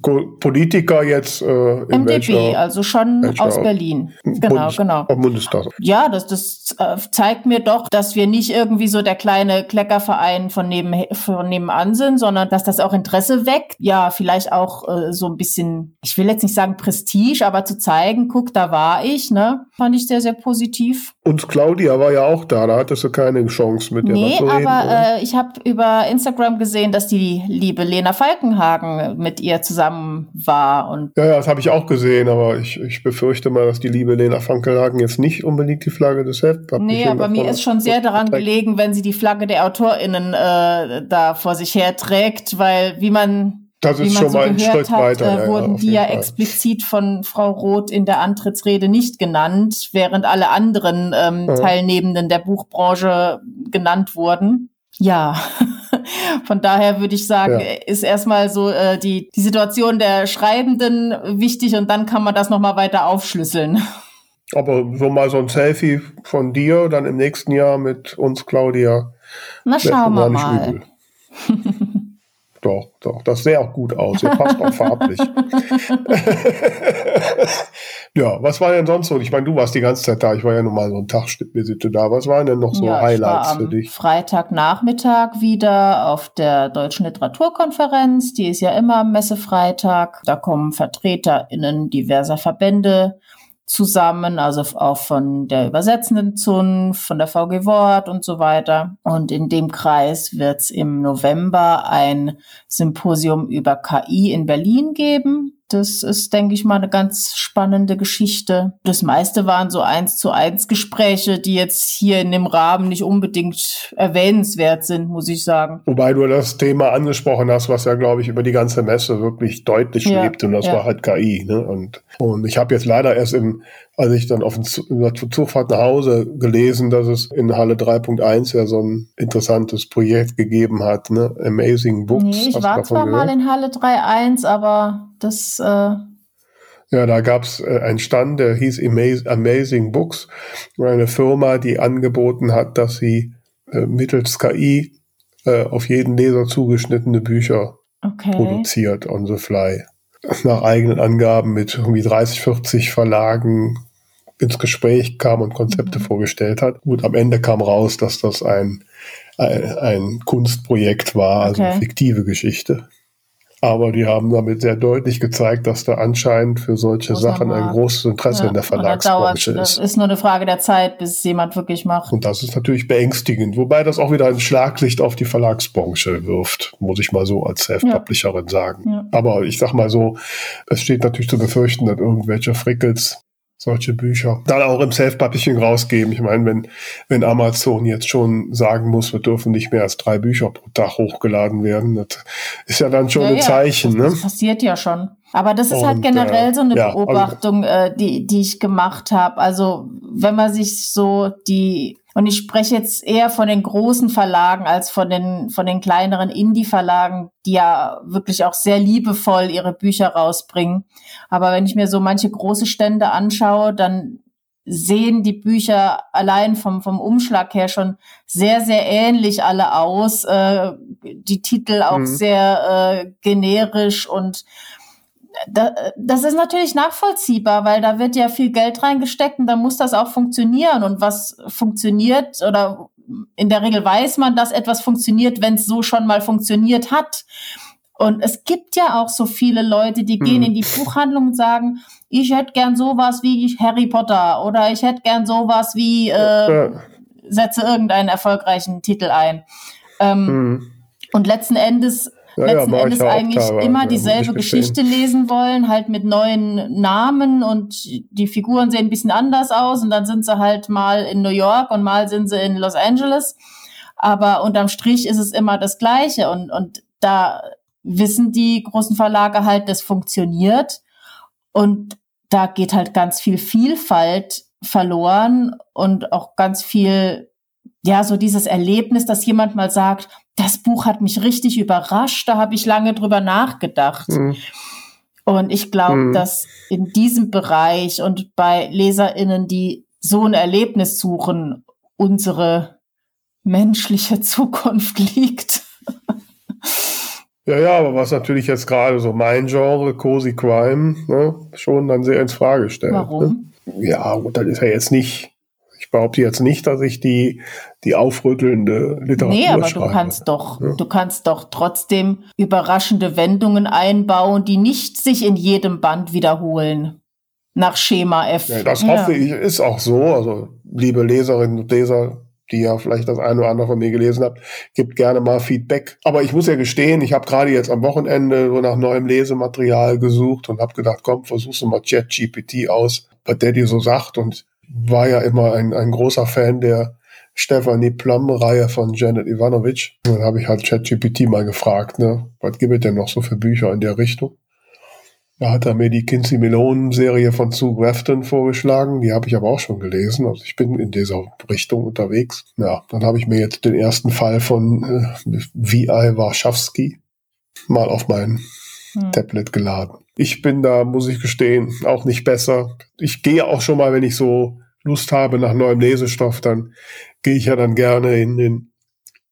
[SPEAKER 2] Politiker jetzt äh,
[SPEAKER 1] in MDB, welcher, also schon welcher aus Berlin. Genau, Bundes genau.
[SPEAKER 2] Bundestag.
[SPEAKER 1] Ja, das, das äh, zeigt mir doch, dass wir nicht irgendwie so der kleine Kleckerverein von, neben, von nebenan sind, sondern dass das auch Interesse weckt. Ja, vielleicht auch äh, so ein bisschen, ich will jetzt nicht sagen Prestige, aber zu zeigen, guck, da war ich, ne? Fand ich sehr, sehr positiv.
[SPEAKER 2] Und Claudia war ja auch da, da hattest du keine Chance mit ihr
[SPEAKER 1] nee, zu reden. aber äh, ich habe über Instagram gesehen, dass die liebe Lena Falkenhagen mit ihr zusammen war. Und
[SPEAKER 2] ja, ja, das habe ich auch gesehen, aber ich, ich befürchte mal, dass die liebe Lena Falkenhagen jetzt nicht unbedingt die Flagge des Heft
[SPEAKER 1] Nee, aber mir ist schon sehr daran gelegen, wenn sie die Flagge der AutorInnen äh, da vor sich her trägt, weil wie man
[SPEAKER 2] das ist schon so mal ein Schritt hat, weiter.
[SPEAKER 1] Äh, wurden ja, die ja Fall. explizit von Frau Roth in der Antrittsrede nicht genannt, während alle anderen ähm, ja. Teilnehmenden der Buchbranche genannt wurden. Ja, <laughs> von daher würde ich sagen, ja. ist erstmal so äh, die, die Situation der Schreibenden wichtig und dann kann man das nochmal weiter aufschlüsseln.
[SPEAKER 2] Aber so mal so ein Selfie von dir dann im nächsten Jahr mit uns, Claudia.
[SPEAKER 1] Na, schauen wir mal. <laughs>
[SPEAKER 2] Doch, doch, das sähe auch gut aus. Ihr passt auch farblich. <laughs> ja, was war denn sonst so? Ich meine, du warst die ganze Zeit da. Ich war ja nun mal so ein Tagvisite da. Was waren denn noch so ja, Highlights für dich?
[SPEAKER 1] Freitagnachmittag wieder auf der Deutschen Literaturkonferenz. Die ist ja immer am Messefreitag. Da kommen VertreterInnen diverser Verbände zusammen, also auch von der übersetzenden Zunft, von der VG Wort und so weiter. Und in dem Kreis wird es im November ein Symposium über KI in Berlin geben. Das ist, denke ich mal, eine ganz spannende Geschichte. Das meiste waren so eins zu eins Gespräche, die jetzt hier in dem Rahmen nicht unbedingt erwähnenswert sind, muss ich sagen.
[SPEAKER 2] Wobei du das Thema angesprochen hast, was ja, glaube ich, über die ganze Messe wirklich deutlich ja, lebt und das ja. war halt KI. Ne? Und, und ich habe jetzt leider erst im als ich dann auf der Zugfahrt nach Hause gelesen, dass es in Halle 3.1 ja so ein interessantes Projekt gegeben hat, ne? Amazing Books. Nee,
[SPEAKER 1] ich war zwar gehört? mal in Halle 3.1, aber das... Äh
[SPEAKER 2] ja, da gab's äh, einen Stand, der hieß Amazing Books, eine Firma, die angeboten hat, dass sie äh, mittels KI äh, auf jeden Leser zugeschnittene Bücher okay. produziert on the fly nach eigenen Angaben mit irgendwie 30, 40 Verlagen ins Gespräch kam und Konzepte mhm. vorgestellt hat. Gut, am Ende kam raus, dass das ein, ein, ein Kunstprojekt war, also okay. eine fiktive Geschichte. Aber die haben damit sehr deutlich gezeigt, dass da anscheinend für solche Muss Sachen ein großes Interesse ja, in der Verlagsbranche ist.
[SPEAKER 1] Das ist nur eine Frage der Zeit, bis es jemand wirklich macht.
[SPEAKER 2] Und das ist natürlich beängstigend, wobei das auch wieder ein Schlaglicht auf die Verlagsbranche wirft, muss ich mal so als Self-Publisherin ja. sagen. Ja. Aber ich sag mal so, es steht natürlich zu befürchten, dass irgendwelche Frickels solche Bücher dann auch im Self-Publishing rausgeben. Ich meine, wenn, wenn Amazon jetzt schon sagen muss, wir dürfen nicht mehr als drei Bücher pro Tag hochgeladen werden, das ist ja dann schon ja, ein Zeichen.
[SPEAKER 1] Ja, das, ne? das passiert ja schon. Aber das ist halt Und, halt generell so eine ja, also Beobachtung, also, äh, die, die ich gemacht habe. Also wenn man sich so die und ich spreche jetzt eher von den großen Verlagen als von den, von den kleineren Indie-Verlagen, die ja wirklich auch sehr liebevoll ihre Bücher rausbringen. Aber wenn ich mir so manche große Stände anschaue, dann sehen die Bücher allein vom, vom Umschlag her schon sehr, sehr ähnlich alle aus. Äh, die Titel auch mhm. sehr äh, generisch und das ist natürlich nachvollziehbar, weil da wird ja viel Geld reingesteckt und da muss das auch funktionieren. Und was funktioniert oder in der Regel weiß man, dass etwas funktioniert, wenn es so schon mal funktioniert hat. Und es gibt ja auch so viele Leute, die gehen hm. in die Buchhandlung und sagen, ich hätte gern sowas wie Harry Potter oder ich hätte gern sowas wie äh, setze irgendeinen erfolgreichen Titel ein. Ähm, hm. Und letzten Endes ja, letzten ja, Endes eigentlich immer dieselbe Geschichte lesen wollen, halt mit neuen Namen und die Figuren sehen ein bisschen anders aus und dann sind sie halt mal in New York und mal sind sie in Los Angeles. Aber unterm Strich ist es immer das Gleiche und, und da wissen die großen Verlage halt, das funktioniert und da geht halt ganz viel Vielfalt verloren und auch ganz viel ja, so dieses Erlebnis, dass jemand mal sagt, das Buch hat mich richtig überrascht, da habe ich lange drüber nachgedacht. Mhm. Und ich glaube, mhm. dass in diesem Bereich und bei LeserInnen, die so ein Erlebnis suchen, unsere menschliche <laughs> Zukunft liegt.
[SPEAKER 2] Ja, ja, aber was natürlich jetzt gerade so mein Genre, Cozy Crime, ne, schon dann sehr ins Frage stellt. Ne? Warum? Ne? Ja, und das ist ja jetzt nicht ich behaupte jetzt nicht, dass ich die, die aufrüttelnde Literatur Nee, aber
[SPEAKER 1] schreibe. du kannst doch, ja. du kannst doch trotzdem überraschende Wendungen einbauen, die nicht sich in jedem Band wiederholen. Nach Schema F.
[SPEAKER 2] Ja, das ja. hoffe ich, ist auch so. Also, liebe Leserinnen und Leser, die ja vielleicht das eine oder andere von mir gelesen habt, gibt gerne mal Feedback. Aber ich muss ja gestehen, ich habe gerade jetzt am Wochenende so nach neuem Lesematerial gesucht und habe gedacht, komm, versuchst du mal ChatGPT aus, was der dir so sagt. Und war ja immer ein, ein großer Fan der Stephanie Plum-Reihe von Janet Ivanovic. Und dann habe ich halt ChatGPT mal gefragt, ne, was gibt es denn noch so für Bücher in der Richtung? Da hat er mir die Kinsey Melon-Serie von Sue Grafton vorgeschlagen. Die habe ich aber auch schon gelesen. Also ich bin in dieser Richtung unterwegs. Ja, dann habe ich mir jetzt den ersten Fall von äh, V.I. Warschawski mal auf mein hm. Tablet geladen. Ich bin da, muss ich gestehen, auch nicht besser. Ich gehe auch schon mal, wenn ich so Lust habe nach neuem Lesestoff, dann gehe ich ja dann gerne in den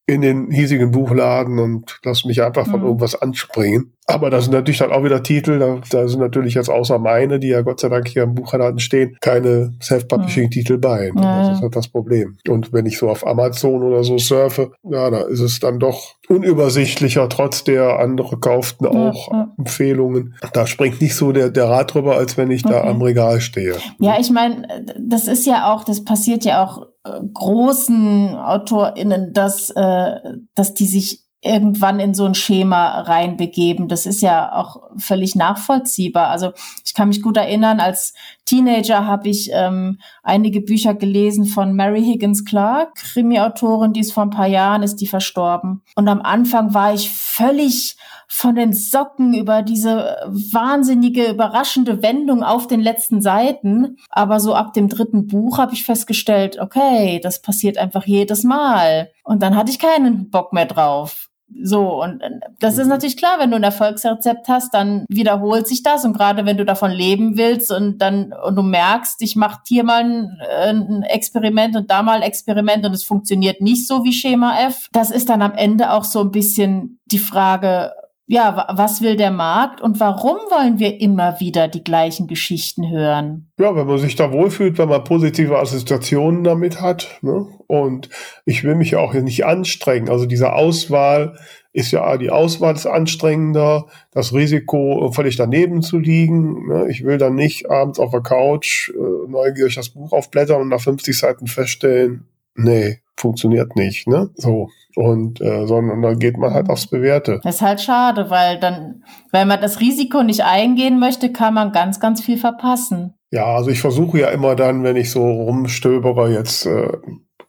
[SPEAKER 2] in den hiesigen Buchladen und lass mich einfach von mhm. irgendwas anspringen. Aber da sind natürlich dann auch wieder Titel, da, da, sind natürlich jetzt außer meine, die ja Gott sei Dank hier im Buchladen stehen, keine Self-Publishing-Titel bei. Ja. Das ist halt das Problem. Und wenn ich so auf Amazon oder so surfe, ja, da ist es dann doch unübersichtlicher, trotz der andere kauften auch ja, ja. Empfehlungen. Da springt nicht so der, der Rad drüber, als wenn ich okay. da am Regal stehe.
[SPEAKER 1] Ja, ich meine, das ist ja auch, das passiert ja auch großen AutorInnen, dass, äh, dass die sich irgendwann in so ein Schema reinbegeben. Das ist ja auch völlig nachvollziehbar. Also ich kann mich gut erinnern, als Teenager habe ich ähm, einige Bücher gelesen von Mary Higgins Clark, Krimi-Autorin, die ist vor ein paar Jahren, ist die verstorben. Und am Anfang war ich völlig von den Socken über diese wahnsinnige, überraschende Wendung auf den letzten Seiten. Aber so ab dem dritten Buch habe ich festgestellt, okay, das passiert einfach jedes Mal. Und dann hatte ich keinen Bock mehr drauf. So, und das ist natürlich klar, wenn du ein Erfolgsrezept hast, dann wiederholt sich das. Und gerade wenn du davon leben willst und dann und du merkst, ich mache hier mal ein, äh, ein, Experiment und da mal ein Experiment und es funktioniert nicht so wie Schema F, das ist dann am Ende auch so ein bisschen die Frage, ja, was will der Markt und warum wollen wir immer wieder die gleichen Geschichten hören?
[SPEAKER 2] Ja, wenn man sich da wohlfühlt, wenn man positive Assoziationen damit hat. Ne? Und ich will mich ja auch hier nicht anstrengen. Also diese Auswahl ist ja, die Auswahl ist anstrengender, das Risiko völlig daneben zu liegen. Ne? Ich will dann nicht abends auf der Couch äh, neugierig das Buch aufblättern und nach 50 Seiten feststellen, nee, funktioniert nicht, ne? So. Und äh, sondern dann geht man halt aufs Bewährte.
[SPEAKER 1] Das ist halt schade, weil dann, wenn man das Risiko nicht eingehen möchte, kann man ganz, ganz viel verpassen.
[SPEAKER 2] Ja, also ich versuche ja immer dann, wenn ich so rumstöbere, jetzt, äh,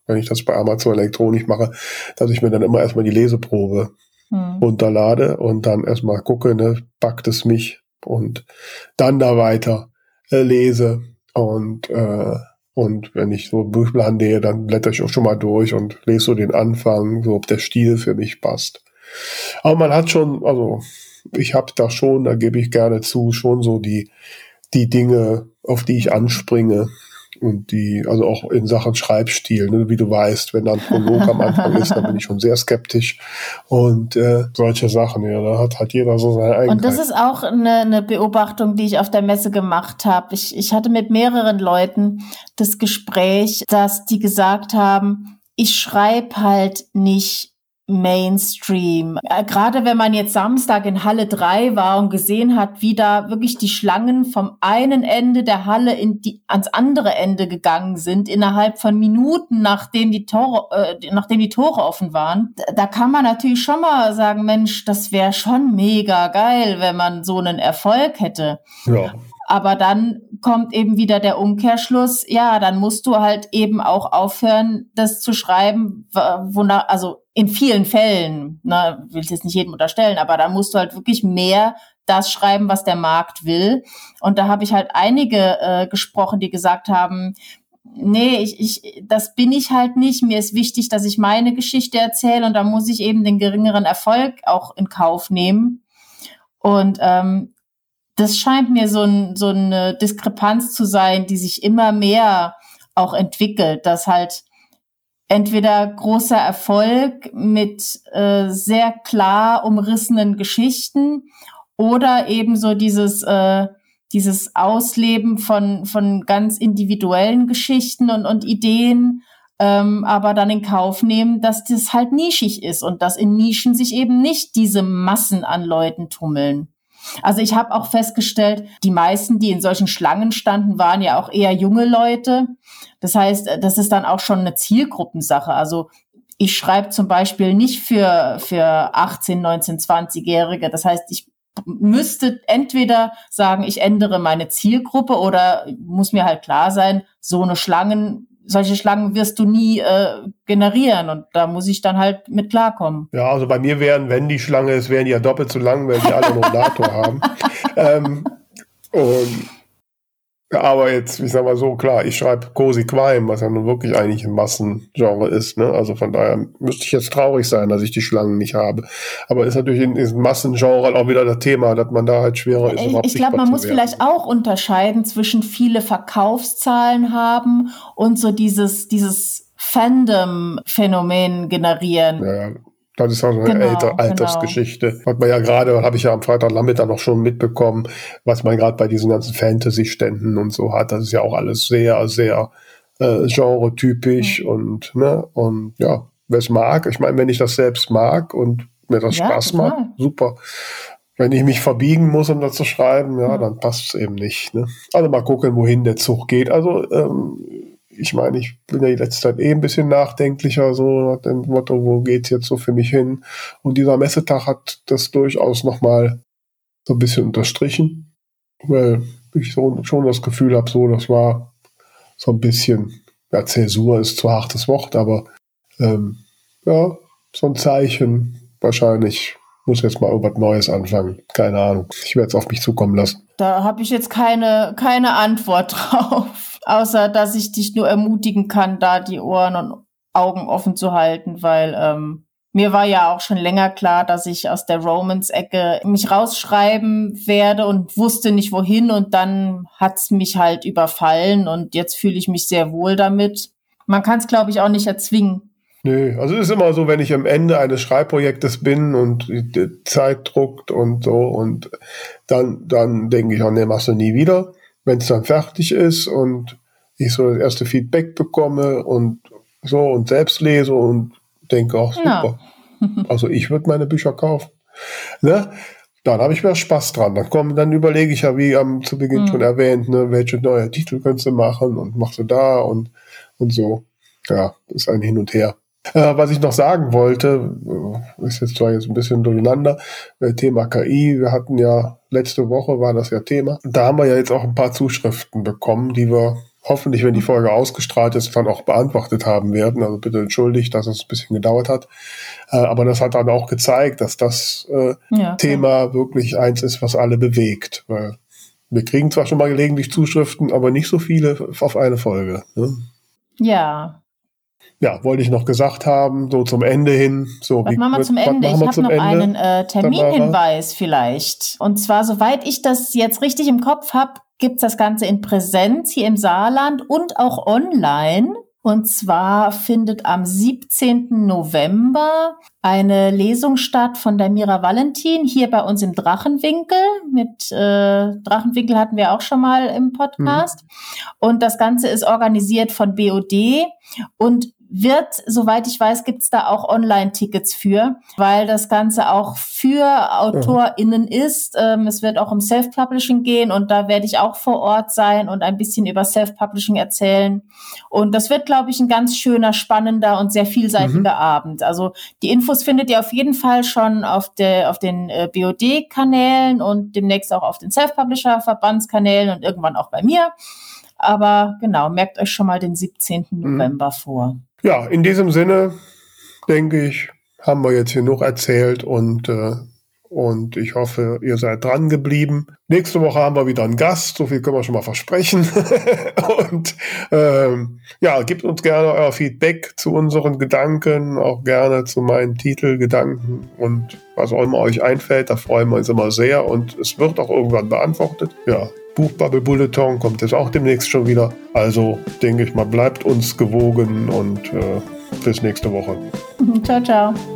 [SPEAKER 2] wenn ich das bei Amazon Elektronik mache, dass ich mir dann immer erstmal die Leseprobe hm. runterlade und dann erstmal gucke, ne, backt es mich und dann da weiter äh, lese und äh, und wenn ich so Buchplan nähe, dann blätter ich auch schon mal durch und lese so den Anfang, so ob der Stil für mich passt. Aber man hat schon, also ich habe da schon, da gebe ich gerne zu, schon so die, die Dinge, auf die ich anspringe, und die, also auch in Sachen Schreibstil, ne, wie du weißt, wenn da ein Prolog am Anfang ist, dann bin ich schon sehr skeptisch. Und äh, solche Sachen, ja, da hat, hat jeder so seine eigene.
[SPEAKER 1] Und das ist auch eine, eine Beobachtung, die ich auf der Messe gemacht habe. Ich, ich hatte mit mehreren Leuten das Gespräch, dass die gesagt haben, ich schreibe halt nicht Mainstream. Äh, gerade wenn man jetzt Samstag in Halle 3 war und gesehen hat, wie da wirklich die Schlangen vom einen Ende der Halle in die, ans andere Ende gegangen sind, innerhalb von Minuten, nachdem die Tore, äh, nachdem die Tore offen waren, da kann man natürlich schon mal sagen, Mensch, das wäre schon mega geil, wenn man so einen Erfolg hätte. Ja. Aber dann kommt eben wieder der Umkehrschluss, ja, dann musst du halt eben auch aufhören, das zu schreiben, wonach, also in vielen Fällen, ne, will ich jetzt nicht jedem unterstellen, aber dann musst du halt wirklich mehr das schreiben, was der Markt will. Und da habe ich halt einige äh, gesprochen, die gesagt haben, nee, ich, ich, das bin ich halt nicht. Mir ist wichtig, dass ich meine Geschichte erzähle und da muss ich eben den geringeren Erfolg auch in Kauf nehmen. Und ähm, das scheint mir so, ein, so eine Diskrepanz zu sein, die sich immer mehr auch entwickelt, dass halt entweder großer Erfolg mit äh, sehr klar umrissenen Geschichten oder eben so dieses, äh, dieses Ausleben von, von ganz individuellen Geschichten und, und Ideen, ähm, aber dann in Kauf nehmen, dass das halt nischig ist und dass in Nischen sich eben nicht diese Massen an Leuten tummeln. Also ich habe auch festgestellt, die meisten, die in solchen Schlangen standen, waren ja auch eher junge Leute. Das heißt, das ist dann auch schon eine Zielgruppensache. Also ich schreibe zum Beispiel nicht für, für 18, 19, 20-Jährige. Das heißt, ich müsste entweder sagen, ich ändere meine Zielgruppe oder muss mir halt klar sein, so eine Schlangen solche Schlangen wirst du nie äh, generieren und da muss ich dann halt mit klarkommen.
[SPEAKER 2] Ja, also bei mir wären, wenn die Schlange ist, wären die ja doppelt so lang, weil die alle einen <laughs> Rollator haben. Ähm, und aber jetzt, ich sag mal so, klar, ich schreibe Cozy Crime, was ja nun wirklich eigentlich ein Massengenre ist. Ne? Also von daher müsste ich jetzt traurig sein, dass ich die Schlangen nicht habe. Aber ist natürlich in diesem Massengenre auch wieder das Thema, dass man da halt schwerer ist.
[SPEAKER 1] Ich, ich glaube, man muss werden. vielleicht auch unterscheiden zwischen viele Verkaufszahlen haben und so dieses, dieses Fandom-Phänomen generieren.
[SPEAKER 2] Ja. Das ist also eine genau, ältere genau. Altersgeschichte. Genau. Was man ja gerade, habe ich ja am Freitag Nachmittag noch schon mitbekommen, was man gerade bei diesen ganzen Fantasy-Ständen und so hat. Das ist ja auch alles sehr, sehr äh, genre-typisch mhm. und, ne, und ja, wer es mag. Ich meine, wenn ich das selbst mag und mir das ja, Spaß total. macht, super. Wenn ich mich verbiegen muss, um das zu schreiben, ja, mhm. dann passt es eben nicht. Ne? Also mal gucken, wohin der Zug geht. Also ähm, ich meine, ich bin ja die letzte Zeit eh ein bisschen nachdenklicher, so nach dem Motto, wo geht's jetzt so für mich hin? Und dieser Messetag hat das durchaus nochmal so ein bisschen unterstrichen, weil ich so, schon das Gefühl habe, so, das war so ein bisschen, ja, Zäsur ist zu hartes Wort, aber ähm, ja, so ein Zeichen wahrscheinlich muss jetzt mal irgendwas Neues anfangen. Keine Ahnung. Ich werde es auf mich zukommen lassen.
[SPEAKER 1] Da habe ich jetzt keine, keine Antwort <laughs> drauf außer dass ich dich nur ermutigen kann, da die Ohren und Augen offen zu halten, weil ähm, mir war ja auch schon länger klar, dass ich aus der Romans-Ecke mich rausschreiben werde und wusste nicht wohin und dann hat's mich halt überfallen und jetzt fühle ich mich sehr wohl damit. Man kann es, glaube ich, auch nicht erzwingen.
[SPEAKER 2] Nö, also es ist immer so, wenn ich am Ende eines Schreibprojektes bin und die Zeit druckt und so und dann, dann denke ich, oh nee, machst du nie wieder wenn es dann fertig ist und ich so das erste Feedback bekomme und so und selbst lese und denke, auch super. Ja. also ich würde meine Bücher kaufen. Ne? Dann habe ich mehr Spaß dran. Dann kommen, dann überlege ich ja, wie am zu Beginn mhm. schon erwähnt, ne, welche neue Titel könntest du machen und machst du da und, und so. ja, ist ein Hin und Her. Äh, was ich noch sagen wollte, äh, ist jetzt zwar jetzt ein bisschen durcheinander, äh, Thema KI. Wir hatten ja letzte Woche war das ja Thema. Da haben wir ja jetzt auch ein paar Zuschriften bekommen, die wir hoffentlich, wenn die Folge ausgestrahlt ist, dann auch beantwortet haben werden. Also bitte entschuldigt, dass es ein bisschen gedauert hat. Äh, aber das hat dann auch gezeigt, dass das äh, ja, Thema wirklich eins ist, was alle bewegt. Weil wir kriegen zwar schon mal gelegentlich Zuschriften, aber nicht so viele auf eine Folge. Ne?
[SPEAKER 1] Ja,
[SPEAKER 2] ja, wollte ich noch gesagt haben, so zum Ende hin. So,
[SPEAKER 1] was wie, machen wir zum Ende? Ich habe noch Ende, einen äh, Terminhinweis vielleicht. Und zwar, soweit ich das jetzt richtig im Kopf habe, gibt's das Ganze in Präsenz hier im Saarland und auch online. Und zwar findet am 17. November eine Lesung statt von der Mira Valentin hier bei uns im Drachenwinkel. Mit äh, Drachenwinkel hatten wir auch schon mal im Podcast. Mhm. Und das Ganze ist organisiert von BOD. Und wird, soweit ich weiß, gibt's da auch Online-Tickets für, weil das Ganze auch für AutorInnen ist. Ähm, es wird auch um Self-Publishing gehen und da werde ich auch vor Ort sein und ein bisschen über Self-Publishing erzählen. Und das wird, glaube ich, ein ganz schöner, spannender und sehr vielseitiger mhm. Abend. Also die Infos findet ihr auf jeden Fall schon auf, der, auf den äh, BOD-Kanälen und demnächst auch auf den Self-Publisher-Verbandskanälen und irgendwann auch bei mir. Aber genau, merkt euch schon mal den 17. Mhm. November vor.
[SPEAKER 2] Ja, in diesem Sinne, denke ich, haben wir jetzt genug erzählt und, äh, und ich hoffe, ihr seid dran geblieben. Nächste Woche haben wir wieder einen Gast, so viel können wir schon mal versprechen. <laughs> und ähm, ja, gebt uns gerne euer Feedback zu unseren Gedanken, auch gerne zu meinen Titelgedanken und was auch immer euch einfällt. Da freuen wir uns immer sehr und es wird auch irgendwann beantwortet. Ja, Buchbubble Bulletin kommt jetzt auch demnächst schon wieder. Also denke ich mal, bleibt uns gewogen und äh, bis nächste Woche. <laughs>
[SPEAKER 1] Ciao, ciao.